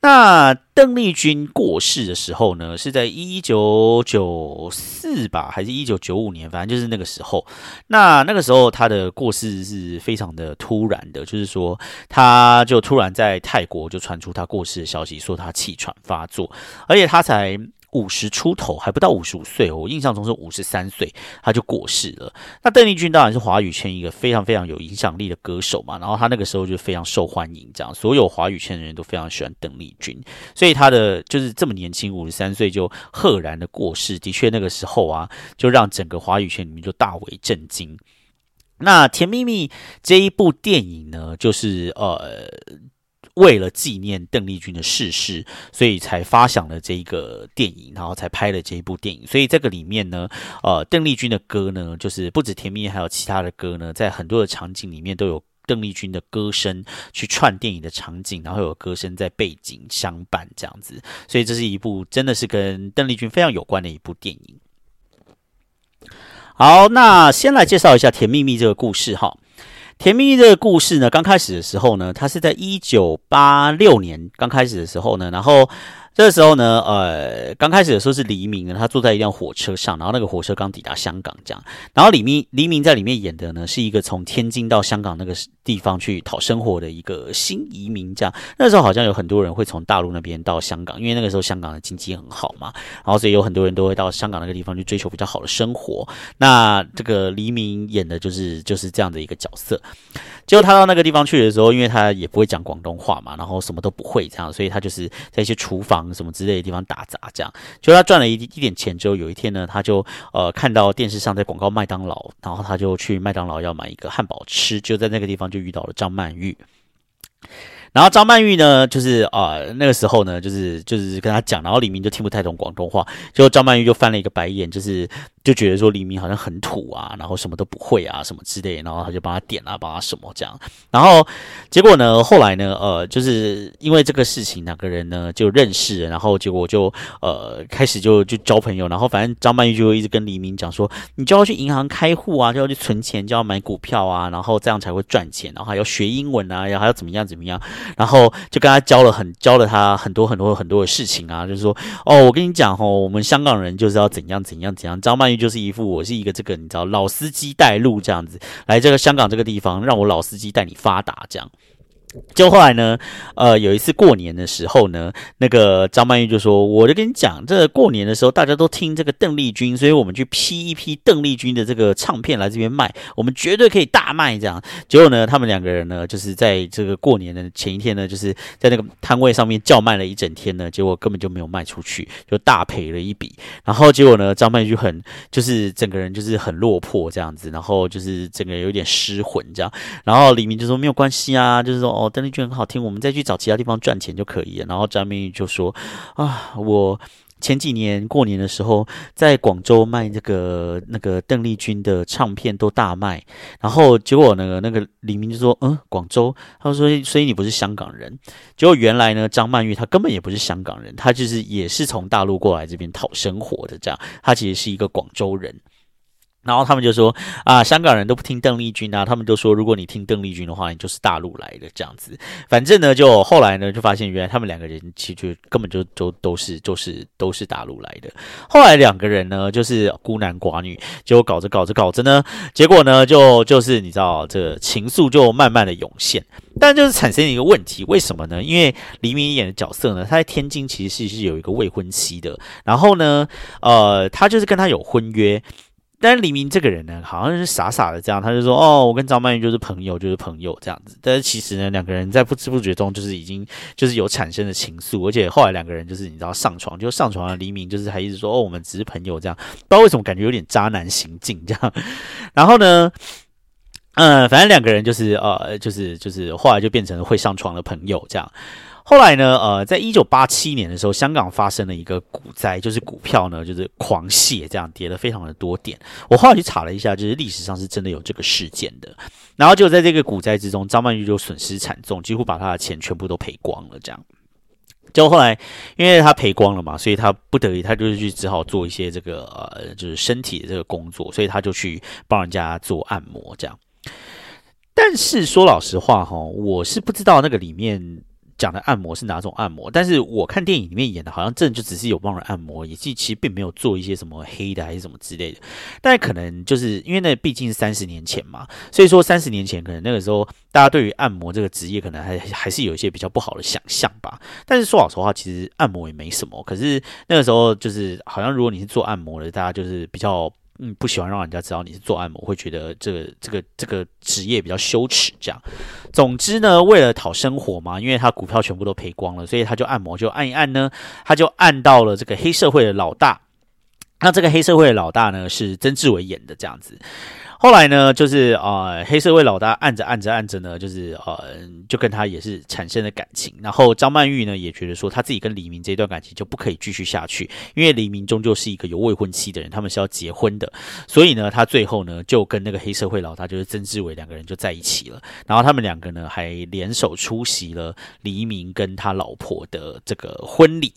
那邓丽君过世的时候呢，是在一九九四吧，还是一九九五年？反正就是那个时候。那那个时候她的过世是非常的突然的，就是说，她就突然在泰国就传出她过世的消息，说她气喘发作，而且她才。五十出头还不到五十五岁，我印象中是五十三岁他就过世了。那邓丽君当然是华语圈一个非常非常有影响力的歌手嘛，然后他那个时候就非常受欢迎，这样所有华语圈的人都非常喜欢邓丽君，所以他的就是这么年轻五十三岁就赫然的过世，的确那个时候啊，就让整个华语圈里面就大为震惊。那《甜蜜蜜》这一部电影呢，就是呃。为了纪念邓丽君的逝世，所以才发想了这一个电影，然后才拍了这一部电影。所以这个里面呢，呃，邓丽君的歌呢，就是不止甜蜜，还有其他的歌呢，在很多的场景里面都有邓丽君的歌声去串电影的场景，然后有歌声在背景相伴这样子。所以这是一部真的是跟邓丽君非常有关的一部电影。好，那先来介绍一下《甜蜜蜜》这个故事哈。甜蜜蜜这个故事呢，刚开始的时候呢，它是在一九八六年刚开始的时候呢，然后。这时候呢，呃，刚开始的时候是黎明呢，他坐在一辆火车上，然后那个火车刚抵达香港，这样，然后黎明黎明在里面演的呢，是一个从天津到香港那个地方去讨生活的一个新移民，这样。那时候好像有很多人会从大陆那边到香港，因为那个时候香港的经济很好嘛，然后所以有很多人都会到香港那个地方去追求比较好的生活。那这个黎明演的就是就是这样的一个角色。结果他到那个地方去的时候，因为他也不会讲广东话嘛，然后什么都不会这样，所以他就是在一些厨房什么之类的地方打杂这样。就他赚了一一点钱之后，有一天呢，他就呃看到电视上在广告麦当劳，然后他就去麦当劳要买一个汉堡吃，就在那个地方就遇到了张曼玉。然后张曼玉呢，就是啊，那个时候呢，就是就是跟他讲，然后李明就听不太懂广东话，就张曼玉就翻了一个白眼，就是就觉得说黎明好像很土啊，然后什么都不会啊，什么之类，然后他就帮他点啊，帮他什么这样，然后结果呢，后来呢，呃，就是因为这个事情，两个人呢就认识，然后结果就呃开始就就交朋友，然后反正张曼玉就一直跟黎明讲说，你就要去银行开户啊，就要去存钱，就要买股票啊，然后这样才会赚钱，然后还要学英文啊，然后还要怎么样怎么样。然后就跟他教了很教了他很多很多很多的事情啊，就是说哦，我跟你讲哦，我们香港人就是要怎样怎样怎样。张曼玉就是一副我是一个这个你知道老司机带路这样子，来这个香港这个地方，让我老司机带你发达这样。就后来呢，呃，有一次过年的时候呢，那个张曼玉就说：“我就跟你讲，这过年的时候大家都听这个邓丽君，所以我们去批一批邓丽君的这个唱片来这边卖，我们绝对可以大卖。”这样，结果呢，他们两个人呢，就是在这个过年的前一天呢，就是在那个摊位上面叫卖了一整天呢，结果根本就没有卖出去，就大赔了一笔。然后结果呢，张曼玉就很就是整个人就是很落魄这样子，然后就是整个人有点失魂这样。然后李明就说：“没有关系啊，就是说。”哦，邓丽君很好听，我们再去找其他地方赚钱就可以了。然后张曼玉就说：“啊，我前几年过年的时候在广州卖这个那个邓丽君的唱片都大卖，然后结果呢，那个李明就说：嗯，广州。他说：所以你不是香港人？结果原来呢，张曼玉她根本也不是香港人，她就是也是从大陆过来这边讨生活的，这样，她其实是一个广州人。”然后他们就说啊，香港人都不听邓丽君啊，他们都说如果你听邓丽君的话，你就是大陆来的这样子。反正呢，就后来呢，就发现原来他们两个人其实根本就都都是就是都是大陆来的。后来两个人呢，就是孤男寡女，结果搞着搞着搞着呢，结果呢，就就是你知道，这情愫就慢慢的涌现，但就是产生一个问题，为什么呢？因为黎明演的角色呢，他在天津其实是是有一个未婚妻的，然后呢，呃，他就是跟他有婚约。但是黎明这个人呢，好像是傻傻的这样，他就说：“哦，我跟张曼玉就是朋友，就是朋友这样子。”但是其实呢，两个人在不知不觉中就是已经就是有产生了情愫，而且后来两个人就是你知道上床就上床了。黎明就是还一直说：“哦，我们只是朋友这样。”不知道为什么感觉有点渣男行径这样。然后呢？嗯，反正两个人就是呃，就是就是后来就变成会上床的朋友这样。后来呢，呃，在一九八七年的时候，香港发生了一个股灾，就是股票呢就是狂泻，这样跌了非常的多点。我后来去查了一下，就是历史上是真的有这个事件的。然后就在这个股灾之中，张曼玉就损失惨重，几乎把他的钱全部都赔光了。这样，就后来因为他赔光了嘛，所以他不得已，他就是去只好做一些这个呃，就是身体的这个工作，所以他就去帮人家做按摩这样。但是说老实话哈，我是不知道那个里面。讲的按摩是哪种按摩？但是我看电影里面演的，好像真的就只是有帮人按摩，也其实并没有做一些什么黑的还是什么之类的。但可能就是因为那毕竟是三十年前嘛，所以说三十年前可能那个时候大家对于按摩这个职业可能还还是有一些比较不好的想象吧。但是说老实话，其实按摩也没什么。可是那个时候就是好像如果你是做按摩的，大家就是比较。嗯，不喜欢让人家知道你是做按摩，会觉得这个这个这个职业比较羞耻。这样，总之呢，为了讨生活嘛，因为他股票全部都赔光了，所以他就按摩，就按一按呢，他就按到了这个黑社会的老大。那这个黑社会老大呢，是曾志伟演的这样子。后来呢，就是啊，黑社会老大按着按着按着呢，就是呃，就跟他也是产生了感情。然后张曼玉呢，也觉得说，他自己跟黎明这段感情就不可以继续下去，因为黎明终究是一个有未婚妻的人，他们是要结婚的。所以呢，他最后呢，就跟那个黑社会老大，就是曾志伟两个人就在一起了。然后他们两个呢，还联手出席了黎明跟他老婆的这个婚礼。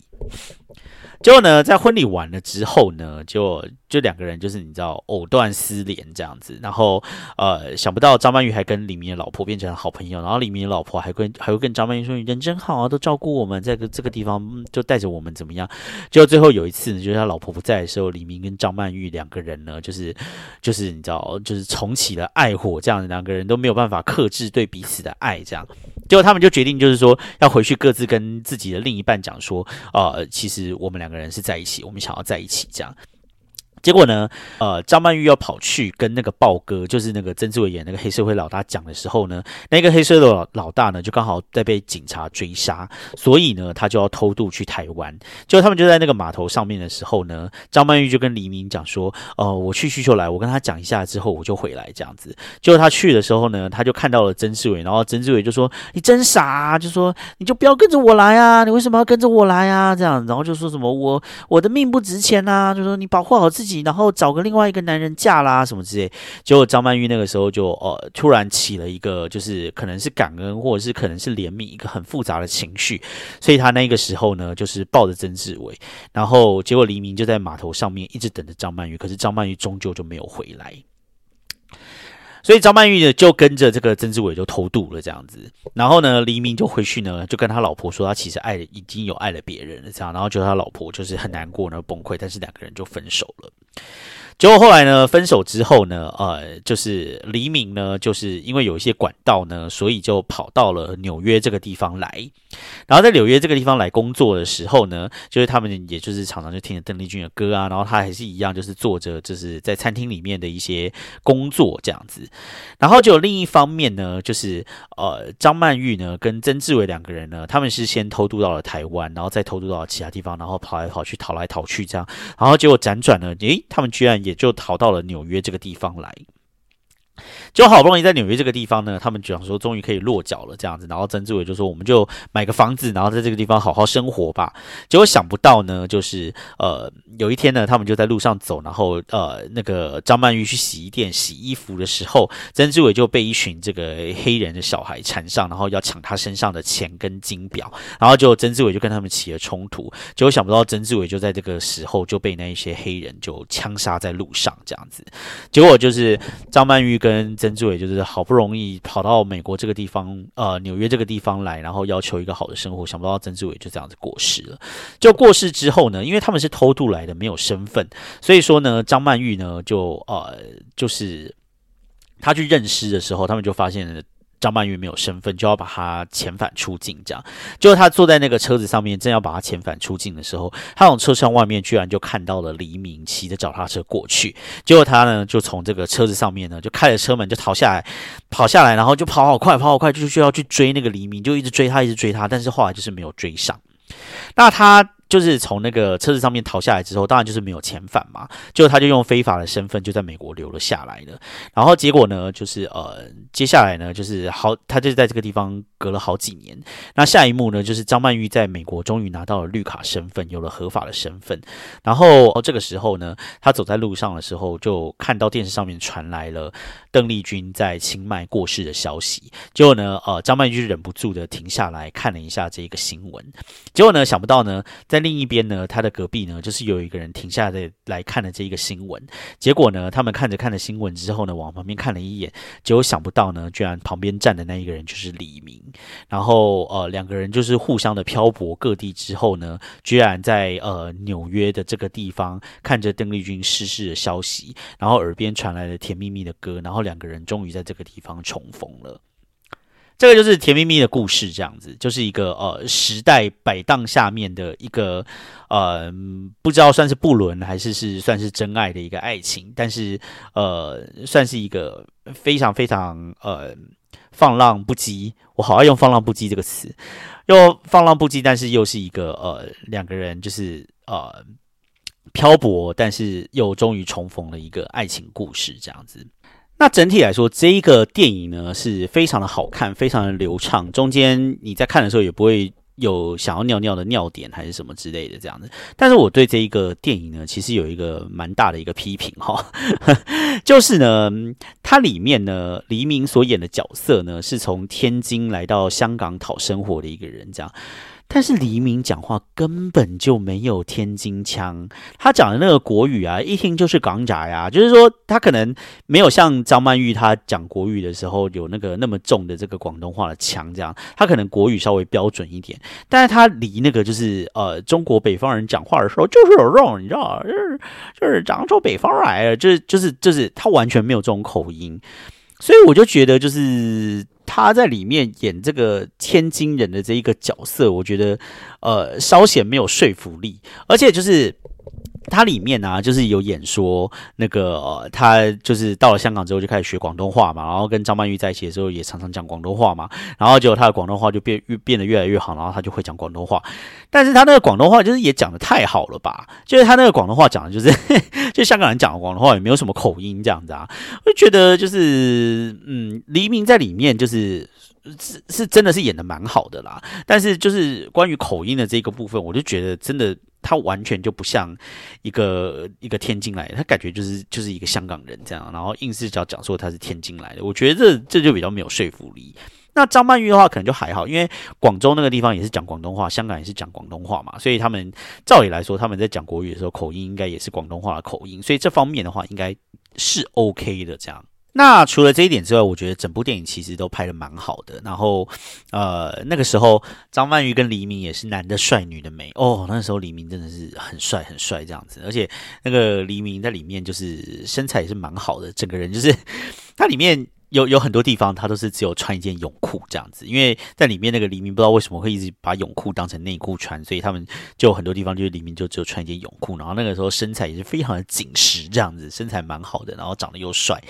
结果呢，在婚礼完了之后呢，就就两个人就是你知道藕断丝连这样子，然后呃想不到张曼玉还跟李明的老婆变成了好朋友，然后李明的老婆还跟还会跟张曼玉说你人真好啊，都照顾我们，在个这个地方就带着我们怎么样？结果最后有一次，就是他老婆不在的时候，李明跟张曼玉两个人呢，就是就是你知道就是重启了爱火，这样两个人都没有办法克制对彼此的爱，这样结果他们就决定就是说要回去各自跟自己的另一半讲说，呃，其实我们两。个人是在一起，我们想要在一起，这样。结果呢？呃，张曼玉要跑去跟那个豹哥，就是那个曾志伟演那个黑社会老大讲的时候呢，那个黑社会老老大呢，就刚好在被警察追杀，所以呢，他就要偷渡去台湾。结果他们就在那个码头上面的时候呢，张曼玉就跟黎明讲说：“呃，我去需求来，我跟他讲一下之后，我就回来这样子。”结果他去的时候呢，他就看到了曾志伟，然后曾志伟就说：“你真傻，就说你就不要跟着我来啊，你为什么要跟着我来啊？这样，然后就说什么我我的命不值钱呐，就说你保护好自己。”然后找个另外一个男人嫁啦什么之类，结果张曼玉那个时候就呃突然起了一个就是可能是感恩或者是可能是怜悯一个很复杂的情绪，所以他那个时候呢就是抱着曾志伟，然后结果黎明就在码头上面一直等着张曼玉，可是张曼玉终究就没有回来。所以张曼玉呢就跟着这个曾志伟就偷渡了这样子，然后呢黎明就回去呢就跟他老婆说他其实爱已经有爱了别人了这样，然后就他老婆就是很难过呢崩溃，但是两个人就分手了。结果后来呢，分手之后呢，呃，就是黎明呢，就是因为有一些管道呢，所以就跑到了纽约这个地方来。然后在纽约这个地方来工作的时候呢，就是他们也就是常常就听着邓丽君的歌啊，然后他还是一样就是做着就是在餐厅里面的一些工作这样子。然后就另一方面呢，就是呃，张曼玉呢跟曾志伟两个人呢，他们是先偷渡到了台湾，然后再偷渡到其他地方，然后跑来跑去，逃来逃去这样。然后结果辗转呢，诶，他们居然。也就逃到了纽约这个地方来。就好不容易在纽约这个地方呢，他们讲说终于可以落脚了这样子，然后曾志伟就说我们就买个房子，然后在这个地方好好生活吧。结果想不到呢，就是呃有一天呢，他们就在路上走，然后呃那个张曼玉去洗衣店洗衣服的时候，曾志伟就被一群这个黑人的小孩缠上，然后要抢他身上的钱跟金表，然后就曾志伟就跟他们起了冲突。结果想不到曾志伟就在这个时候就被那一些黑人就枪杀在路上这样子。结果就是张曼玉跟曾志伟就是好不容易跑到美国这个地方，呃，纽约这个地方来，然后要求一个好的生活，想不到曾志伟就这样子。过世了。就过世之后呢，因为他们是偷渡来的，没有身份，所以说呢，张曼玉呢就呃，就是他去认尸的时候，他们就发现。张曼玉没有身份，就要把他遣返出境。这样，就他坐在那个车子上面，正要把他遣返出境的时候，他从车窗外面居然就看到了黎明骑着脚踏车过去。结果他呢，就从这个车子上面呢，就开着车门就逃下来，跑下来，然后就跑好快，跑好快，就需要去追那个黎明，就一直追他，一直追他，但是后来就是没有追上。那他。就是从那个车子上面逃下来之后，当然就是没有遣返嘛，就他就用非法的身份就在美国留了下来了。然后结果呢，就是呃，接下来呢，就是好，他就在这个地方隔了好几年。那下一幕呢，就是张曼玉在美国终于拿到了绿卡身份，有了合法的身份。然后这个时候呢，他走在路上的时候，就看到电视上面传来了邓丽君在清迈过世的消息。结果呢，呃，张曼玉忍不住的停下来看了一下这一个新闻。结果呢，想不到呢，在另一边呢，他的隔壁呢，就是有一个人停下来来看了这一个新闻。结果呢，他们看着看着新闻之后呢，往旁边看了一眼，结果想不到呢，居然旁边站的那一个人就是李明。然后呃，两个人就是互相的漂泊各地之后呢，居然在呃纽约的这个地方看着邓丽君逝世的消息，然后耳边传来了甜蜜蜜的歌，然后两个人终于在这个地方重逢了。这个就是甜蜜蜜的故事，这样子就是一个呃时代摆荡下面的一个呃不知道算是不伦还是是算是真爱的一个爱情，但是呃算是一个非常非常呃放浪不羁，我好爱用放浪不羁这个词，又放浪不羁，但是又是一个呃两个人就是呃漂泊，但是又终于重逢了一个爱情故事，这样子。那整体来说，这一个电影呢是非常的好看，非常的流畅。中间你在看的时候也不会有想要尿尿的尿点，还是什么之类的这样子。但是我对这一个电影呢，其实有一个蛮大的一个批评哈，就是呢，它里面呢，黎明所演的角色呢，是从天津来到香港讨生活的一个人，这样。但是黎明讲话根本就没有天津腔，他讲的那个国语啊，一听就是港仔呀。就是说，他可能没有像张曼玉他讲国语的时候有那个那么重的这个广东话的腔，这样他可能国语稍微标准一点。但是他离那个就是呃中国北方人讲话的时候，就是有这种你知道，就是就是扬州北方来了，就是就是就是他完全没有这种口音，所以我就觉得就是。他在里面演这个天津人的这一个角色，我觉得呃稍显没有说服力，而且就是。它里面呢，就是有演说，那个他就是到了香港之后就开始学广东话嘛，然后跟张曼玉在一起的时候也常常讲广东话嘛，然后结果他的广东话就变越变得越来越好，然后他就会讲广东话，但是他那个广东话就是也讲的太好了吧，就是他那个广东话讲的就是 就香港人讲的广东话也没有什么口音这样子啊，我就觉得就是嗯，黎明在里面就是是是真的是演的蛮好的啦，但是就是关于口音的这个部分，我就觉得真的。他完全就不像一个一个天津来的，他感觉就是就是一个香港人这样，然后硬是要讲说他是天津来的，我觉得这这就比较没有说服力。那张曼玉的话可能就还好，因为广州那个地方也是讲广东话，香港也是讲广东话嘛，所以他们照理来说他们在讲国语的时候口音应该也是广东话的口音，所以这方面的话应该是 OK 的这样。那除了这一点之外，我觉得整部电影其实都拍的蛮好的。然后，呃，那个时候张曼玉跟黎明也是男的帅，女的美哦。那时候黎明真的是很帅，很帅这样子。而且那个黎明在里面就是身材也是蛮好的，整个人就是他里面有有很多地方他都是只有穿一件泳裤这样子。因为在里面那个黎明不知道为什么会一直把泳裤当成内裤穿，所以他们就很多地方就是黎明就只有穿一件泳裤。然后那个时候身材也是非常的紧实这样子，身材蛮好的，然后长得又帅。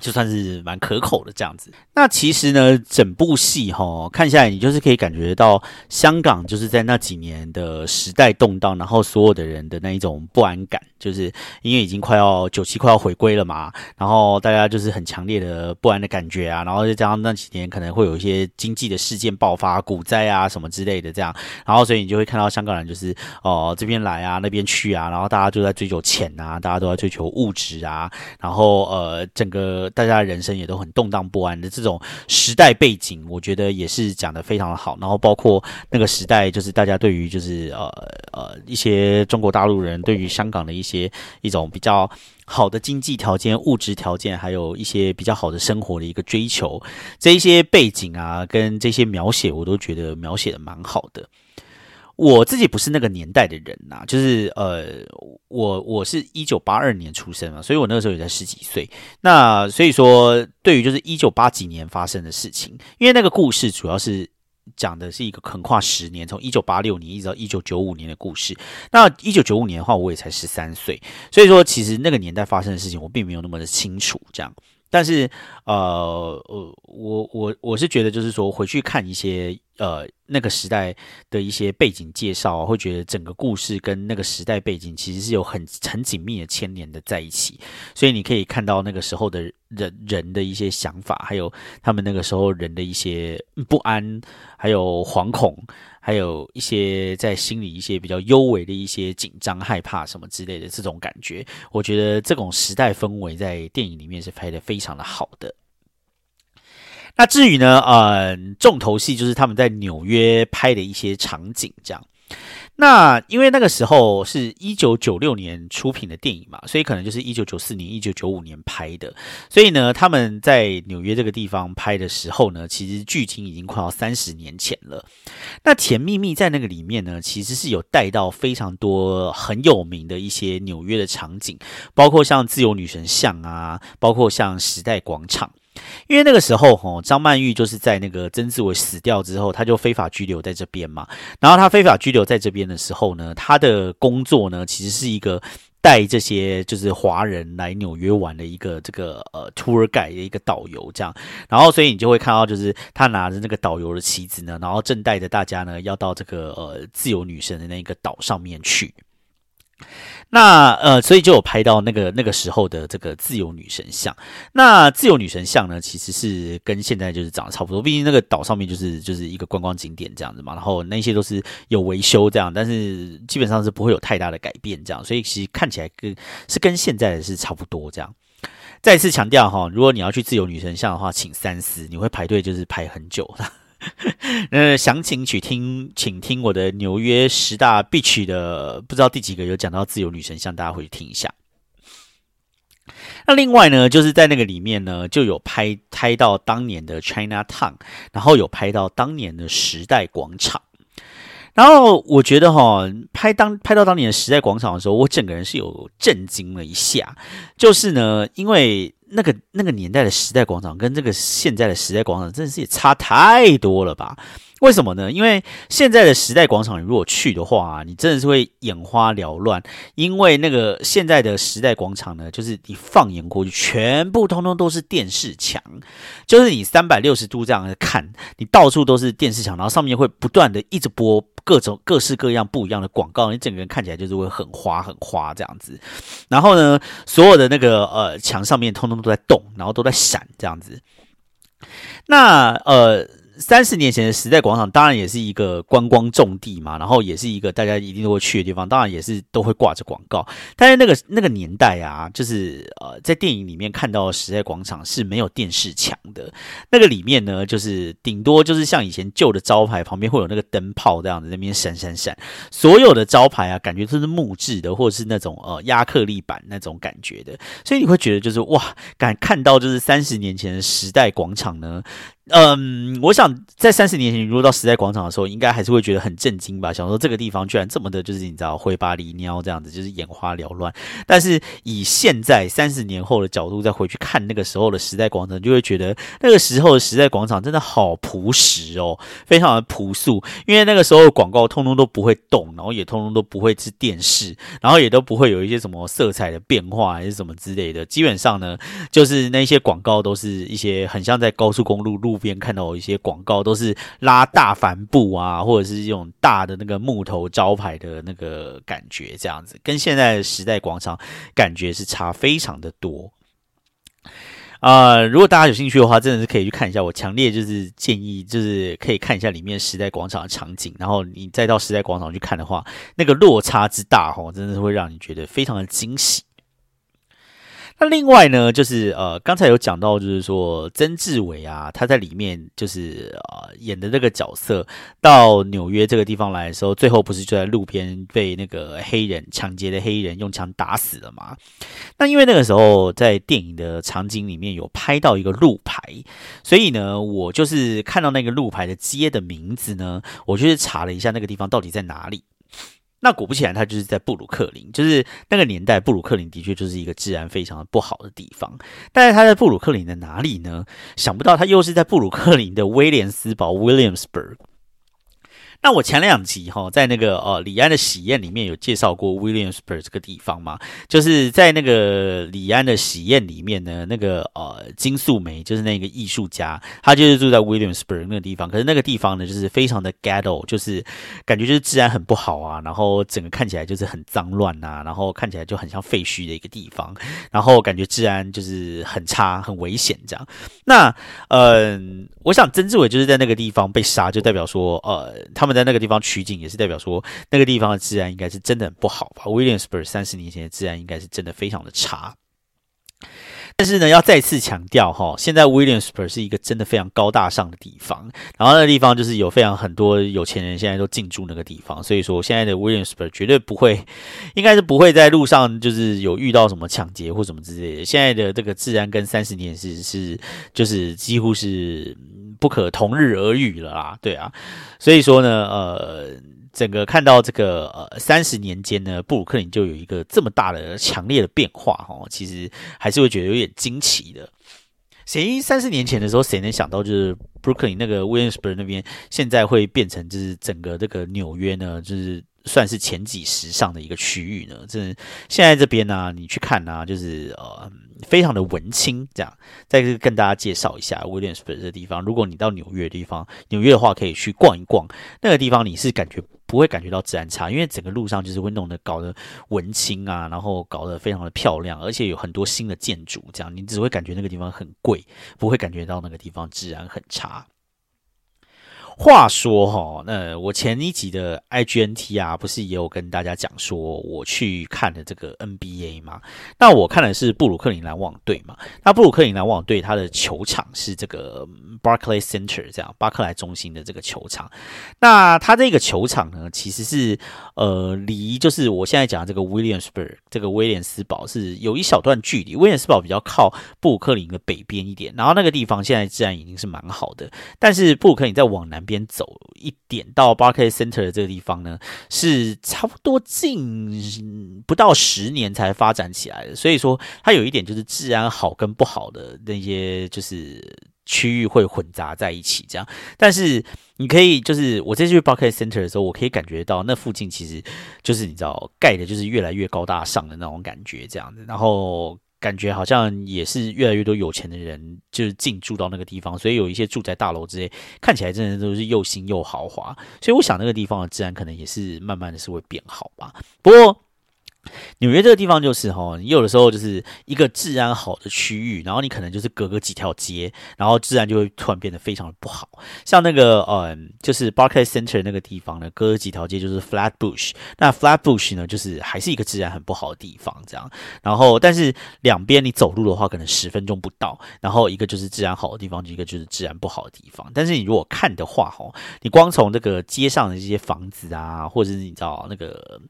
就算是蛮可口的这样子。那其实呢，整部戏哈看下来，你就是可以感觉到香港就是在那几年的时代动荡，然后所有的人的那一种不安感，就是因为已经快要九七快要回归了嘛，然后大家就是很强烈的不安的感觉啊，然后再加上那几年可能会有一些经济的事件爆发，股灾啊什么之类的这样，然后所以你就会看到香港人就是哦这边来啊那边去啊，然后大家就在追求钱啊，大家都在追求物质啊，然后呃整个。大家的人生也都很动荡不安的这种时代背景，我觉得也是讲的非常的好。然后包括那个时代，就是大家对于就是呃呃一些中国大陆人对于香港的一些些一种比较好的经济条件、物质条件，还有一些比较好的生活的一个追求，这一些背景啊，跟这些描写，我都觉得描写的蛮好的。我自己不是那个年代的人呐，就是呃，我我是一九八二年出生嘛，所以我那个时候也在十几岁。那所以说，对于就是一九八几年发生的事情，因为那个故事主要是讲的是一个横跨十年，从一九八六年一直到一九九五年的故事。那一九九五年的话，我也才十三岁，所以说其实那个年代发生的事情，我并没有那么的清楚。这样，但是呃呃，我我我是觉得就是说回去看一些。呃那个时代的一些背景介绍，会觉得整个故事跟那个时代背景其实是有很很紧密的牵连的在一起，所以你可以看到那个时候的人人的一些想法，还有他们那个时候人的一些不安，还有惶恐。还有一些在心里一些比较幽微的一些紧张、害怕什么之类的这种感觉，我觉得这种时代氛围在电影里面是拍的非常的好的。那至于呢，呃，重头戏就是他们在纽约拍的一些场景，这样。那因为那个时候是一九九六年出品的电影嘛，所以可能就是一九九四年、一九九五年拍的。所以呢，他们在纽约这个地方拍的时候呢，其实剧情已经快要三十年前了。那《甜蜜蜜》在那个里面呢，其实是有带到非常多很有名的一些纽约的场景，包括像自由女神像啊，包括像时代广场。因为那个时候，吼张曼玉就是在那个曾志伟死掉之后，他就非法拘留在这边嘛。然后他非法拘留在这边的时候呢，他的工作呢，其实是一个带这些就是华人来纽约玩的一个这个呃 tour guide 的一个导游这样。然后所以你就会看到，就是他拿着那个导游的旗子呢，然后正带着大家呢，要到这个呃自由女神的那个岛上面去。那呃，所以就有拍到那个那个时候的这个自由女神像。那自由女神像呢，其实是跟现在就是长得差不多。毕竟那个岛上面就是就是一个观光景点这样子嘛。然后那些都是有维修这样，但是基本上是不会有太大的改变这样。所以其实看起来跟是跟现在是差不多这样。再次强调哈，如果你要去自由女神像的话，请三思，你会排队就是排很久的。呃，详情请听，请听我的纽约十大必曲的，不知道第几个有讲到自由女神像，大家回去听一下。那另外呢，就是在那个里面呢，就有拍拍到当年的 China Town，然后有拍到当年的时代广场。然后我觉得哈，拍当拍到当年的时代广场的时候，我整个人是有震惊了一下，就是呢，因为。那个那个年代的时代广场跟这个现在的时代广场真的是也差太多了吧？为什么呢？因为现在的时代广场，你如果去的话，你真的是会眼花缭乱。因为那个现在的时代广场呢，就是你放眼过去，全部通通都是电视墙，就是你三百六十度这样看，你到处都是电视墙，然后上面会不断的一直播各种各式各样不一样的广告，你整个人看起来就是会很花很花这样子。然后呢，所有的那个呃墙上面通通都在动，然后都在闪这样子。那呃。三十年前的时代广场当然也是一个观光重地嘛，然后也是一个大家一定都会去的地方，当然也是都会挂着广告。但是那个那个年代啊，就是呃，在电影里面看到的时代广场是没有电视墙的，那个里面呢，就是顶多就是像以前旧的招牌旁边会有那个灯泡这样子那边闪闪闪，所有的招牌啊，感觉都是木质的或者是那种呃亚克力板那种感觉的，所以你会觉得就是哇，敢看到就是三十年前的时代广场呢。嗯，我想在三十年前，如果到时代广场的时候，应该还是会觉得很震惊吧。想说这个地方居然这么的，就是你知道灰巴狸鸟这样子，就是眼花缭乱。但是以现在三十年后的角度再回去看那个时候的时代广场，就会觉得那个时候的时代广场真的好朴实哦，非常的朴素。因为那个时候广告通通都不会动，然后也通通都不会是电视，然后也都不会有一些什么色彩的变化还是什么之类的。基本上呢，就是那些广告都是一些很像在高速公路路。边看到一些广告，都是拉大帆布啊，或者是这种大的那个木头招牌的那个感觉，这样子跟现在时代广场感觉是差非常的多。啊，如果大家有兴趣的话，真的是可以去看一下。我强烈就是建议，就是可以看一下里面时代广场的场景，然后你再到时代广场去看的话，那个落差之大，哈，真的是会让你觉得非常的惊喜。那另外呢，就是呃，刚才有讲到，就是说曾志伟啊，他在里面就是呃演的这个角色，到纽约这个地方来的时候，最后不是就在路边被那个黑人抢劫的黑人用枪打死了吗？那因为那个时候在电影的场景里面有拍到一个路牌，所以呢，我就是看到那个路牌的街的名字呢，我就是查了一下那个地方到底在哪里。那果不其然，他就是在布鲁克林，就是那个年代，布鲁克林的确就是一个治安非常不好的地方。但是他在布鲁克林的哪里呢？想不到他又是在布鲁克林的威廉斯堡 （Williamsburg）。那我前两集哈，在那个呃李安的喜宴里面有介绍过 Williamsburg 这个地方嘛，就是在那个李安的喜宴里面呢，那个呃金素梅就是那个艺术家，他就是住在 Williamsburg 那个地方，可是那个地方呢，就是非常的 ghetto，就是感觉就是治安很不好啊，然后整个看起来就是很脏乱呐，然后看起来就很像废墟的一个地方，然后感觉治安就是很差、很危险这样。那嗯，我想曾志伟就是在那个地方被杀，就代表说呃他们。在那个地方取景，也是代表说那个地方的治安应该是真的很不好吧？Williamsburg 三十年前的治安应该是真的非常的差。但是呢，要再次强调哈，现在 Williamsburg 是一个真的非常高大上的地方，然后那个地方就是有非常很多有钱人现在都进驻那个地方，所以说现在的 Williamsburg 绝对不会，应该是不会在路上就是有遇到什么抢劫或什么之类的。现在的这个治安跟三十年是是就是几乎是不可同日而语了啦，对啊，所以说呢，呃。整个看到这个呃三十年间呢，布鲁克林就有一个这么大的强烈的变化哈，其实还是会觉得有点惊奇的。谁三十年前的时候，谁能想到就是布鲁克林那个 Williamsburg 那边现在会变成就是整个这个纽约呢，就是算是前几时尚的一个区域呢？这现在这边呢，你去看呢，就是呃。非常的文青，这样再跟大家介绍一下威廉斯堡这地方。如果你到纽约的地方，纽约的话可以去逛一逛那个地方，你是感觉不会感觉到治安差，因为整个路上就是会弄得搞得文青啊，然后搞得非常的漂亮，而且有很多新的建筑，这样你只会感觉那个地方很贵，不会感觉到那个地方治安很差。话说哈，那我前一集的 IGNT 啊，不是也有跟大家讲说我去看的这个 NBA 吗？那我看的是布鲁克林篮网队嘛。那布鲁克林篮网队它的球场是这个 Barclay Center 这样巴克莱中心的这个球场。那它这个球场呢，其实是呃离就是我现在讲的这个 Williamsburg 这个威廉斯堡是有一小段距离。威廉斯堡比较靠布鲁克林的北边一点，然后那个地方现在自然已经是蛮好的，但是布鲁克林在往南。边边走一点到 Barkay Center 的这个地方呢，是差不多近不到十年才发展起来的，所以说它有一点就是治安好跟不好的那些就是区域会混杂在一起这样。但是你可以就是我这次去 Barkay Center 的时候，我可以感觉到那附近其实就是你知道盖的就是越来越高大上的那种感觉这样子，然后。感觉好像也是越来越多有钱的人就是进驻到那个地方，所以有一些住宅大楼之类，看起来真的都是又新又豪华。所以我想那个地方的治安可能也是慢慢的是会变好吧。不过。纽约这个地方就是哈，你有的时候就是一个治安好的区域，然后你可能就是隔个几条街，然后治安就会突然变得非常的不好。像那个呃，就是 Barclays Center 那个地方呢，隔几条街就是 Flatbush，那 Flatbush 呢，就是还是一个治安很不好的地方，这样。然后，但是两边你走路的话，可能十分钟不到。然后一个就是治安好的地方，一个就是治安不好的地方。但是你如果看的话，哈，你光从这个街上的这些房子啊，或者是你知道那个。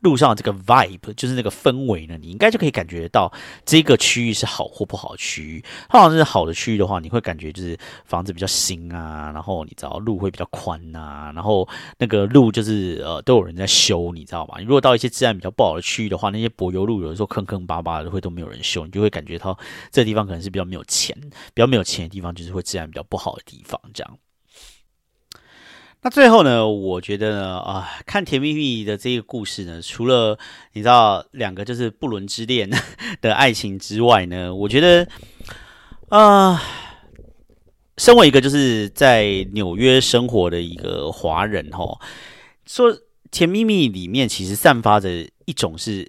路上这个 vibe 就是那个氛围呢，你应该就可以感觉到这个区域是好或不好区域。它好像是好的区域的话，你会感觉就是房子比较新啊，然后你知道路会比较宽呐，然后那个路就是呃都有人在修，你知道吗？如果到一些治安比较不好的区域的话，那些柏油路有的时候坑坑巴巴的，会都没有人修，你就会感觉到这地方可能是比较没有钱，比较没有钱的地方，就是会治安比较不好的地方，这样。那最后呢，我觉得呢，啊，看《甜蜜蜜》的这个故事呢，除了你知道两个就是不伦之恋的爱情之外呢，我觉得，啊，身为一个就是在纽约生活的一个华人哈，说《甜蜜蜜》里面其实散发着一种是，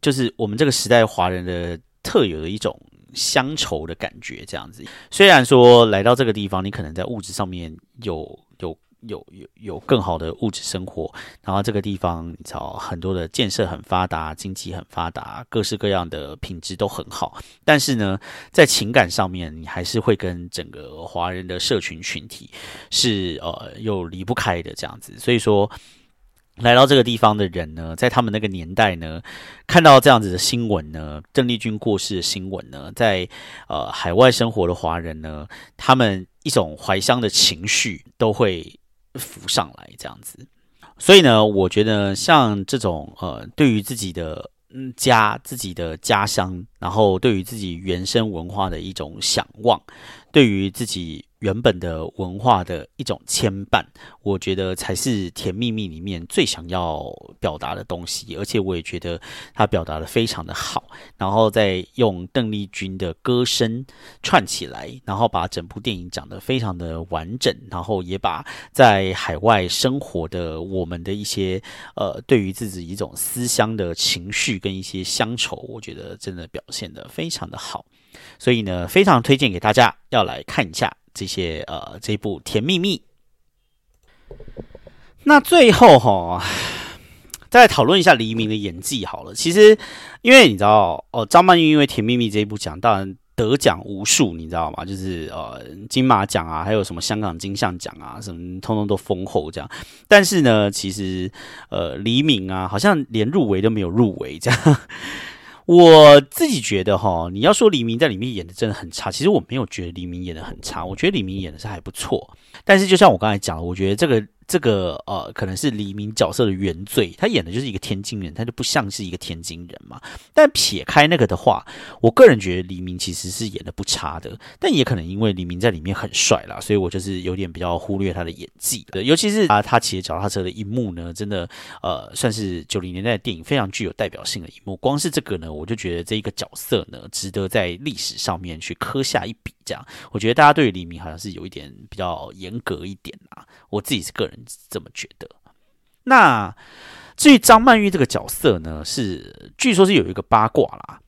就是我们这个时代华人的特有的一种乡愁的感觉，这样子。虽然说来到这个地方，你可能在物质上面有有。有有更好的物质生活，然后这个地方你知道很多的建设很发达，经济很发达，各式各样的品质都很好。但是呢，在情感上面，你还是会跟整个华人的社群群体是呃又离不开的这样子。所以说，来到这个地方的人呢，在他们那个年代呢，看到这样子的新闻呢，邓丽君过世的新闻呢，在呃海外生活的华人呢，他们一种怀乡的情绪都会。浮上来这样子，所以呢，我觉得像这种呃，对于自己的家、自己的家乡，然后对于自己原生文化的一种向往，对于自己原本的文化的一种牵绊，我觉得才是《甜蜜蜜》里面最想要表达的东西。而且我也觉得他表达的非常的好，然后再用邓丽君的歌声串起来，然后把整部电影讲得非常的完整，然后也把在海外生活的我们的一些呃对于自己一种思乡的情绪跟一些乡愁，我觉得真的表现得非常的好。所以呢，非常推荐给大家要来看一下。这些呃，这部《甜蜜蜜》，那最后哈，再讨论一下黎明的演技好了。其实，因为你知道哦，张曼玉因为《甜蜜蜜》这一部奖，当然得奖无数，你知道吗？就是呃，金马奖啊，还有什么香港金像奖啊，什么通通都丰厚这样。但是呢，其实呃，黎明啊，好像连入围都没有入围这样。我自己觉得哈，你要说黎明在里面演的真的很差，其实我没有觉得黎明演的很差，我觉得黎明演的是还不错。但是就像我刚才讲的，我觉得这个。这个呃，可能是黎明角色的原罪，他演的就是一个天津人，他就不像是一个天津人嘛。但撇开那个的话，我个人觉得黎明其实是演的不差的。但也可能因为黎明在里面很帅啦，所以我就是有点比较忽略他的演技的。尤其是啊，他骑着脚踏车的一幕呢，真的呃，算是九零年代的电影非常具有代表性的一幕。光是这个呢，我就觉得这一个角色呢，值得在历史上面去刻下一笔。这样，我觉得大家对于黎明好像是有一点比较严格一点啊，我自己是个人这么觉得。那至于张曼玉这个角色呢，是据说是有一个八卦啦。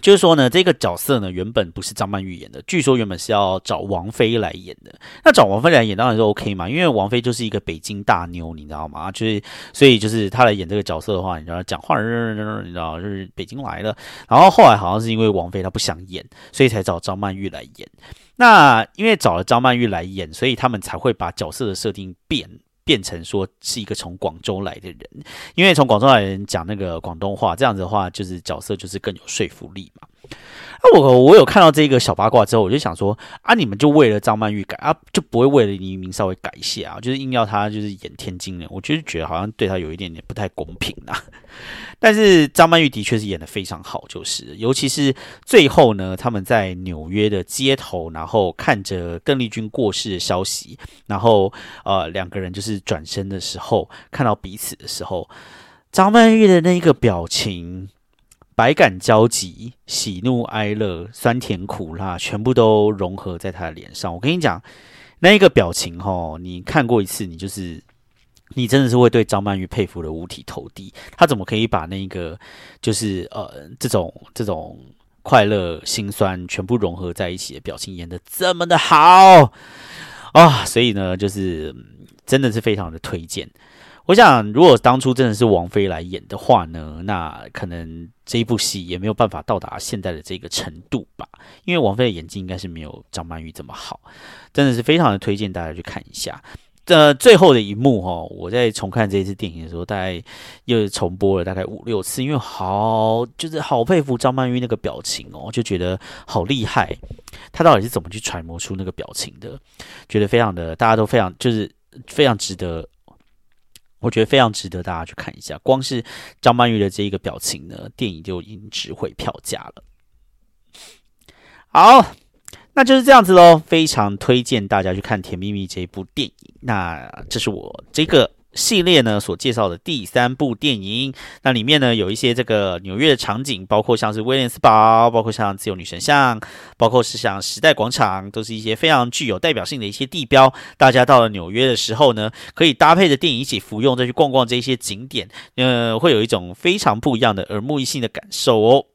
就是说呢，这个角色呢，原本不是张曼玉演的，据说原本是要找王菲来演的。那找王菲来演当然是 OK 嘛，因为王菲就是一个北京大妞，你知道吗？就是所以就是她来演这个角色的话，你知道讲话，你知道就是北京来的。然后后来好像是因为王菲她不想演，所以才找张曼玉来演。那因为找了张曼玉来演，所以他们才会把角色的设定变。变成说是一个从广州来的人，因为从广州来的人讲那个广东话，这样子的话就是角色就是更有说服力嘛。那我我有看到这个小八卦之后，我就想说啊，你们就为了张曼玉改啊，就不会为了黎明稍微改一下啊？就是硬要他就是演天津人，我就是觉得好像对他有一点点不太公平啊。但是张曼玉的确是演的非常好，就是尤其是最后呢，他们在纽约的街头，然后看着邓丽君过世的消息，然后呃两个人就是转身的时候，看到彼此的时候，张曼玉的那个表情。百感交集，喜怒哀乐，酸甜苦辣，全部都融合在他的脸上。我跟你讲，那一个表情，哈，你看过一次，你就是你真的是会对张曼玉佩服的五体投地。他怎么可以把那个就是呃这种这种快乐、心酸全部融合在一起的表情演的这么的好啊？所以呢，就是真的是非常的推荐。我想，如果当初真的是王菲来演的话呢，那可能这一部戏也没有办法到达现在的这个程度吧。因为王菲的演技应该是没有张曼玉这么好，真的是非常的推荐大家去看一下。呃，最后的一幕哈，我在重看这一次电影的时候，大概又重播了大概五六次，因为好就是好佩服张曼玉那个表情哦，就觉得好厉害，她到底是怎么去揣摩出那个表情的？觉得非常的，大家都非常就是非常值得。我觉得非常值得大家去看一下，光是张曼玉的这一个表情呢，电影就已经值回票价了。好，那就是这样子喽，非常推荐大家去看《甜蜜蜜》这一部电影。那这是我这个。系列呢所介绍的第三部电影，那里面呢有一些这个纽约的场景，包括像是威廉斯堡，包括像自由女神像，包括是像时代广场，都是一些非常具有代表性的一些地标。大家到了纽约的时候呢，可以搭配着电影一起服用，再去逛逛这些景点，呃，会有一种非常不一样的耳目一新的感受哦。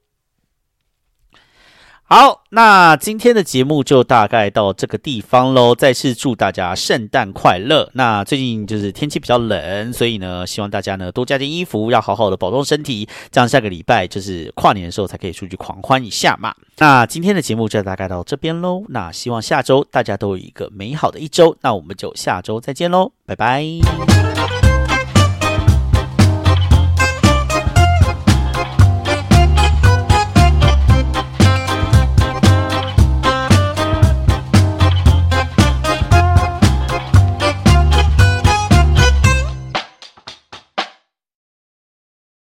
好，那今天的节目就大概到这个地方喽。再次祝大家圣诞快乐。那最近就是天气比较冷，所以呢，希望大家呢多加件衣服，要好好的保重身体，这样下个礼拜就是跨年的时候才可以出去狂欢一下嘛。那今天的节目就大概到这边喽。那希望下周大家都有一个美好的一周。那我们就下周再见喽，拜拜。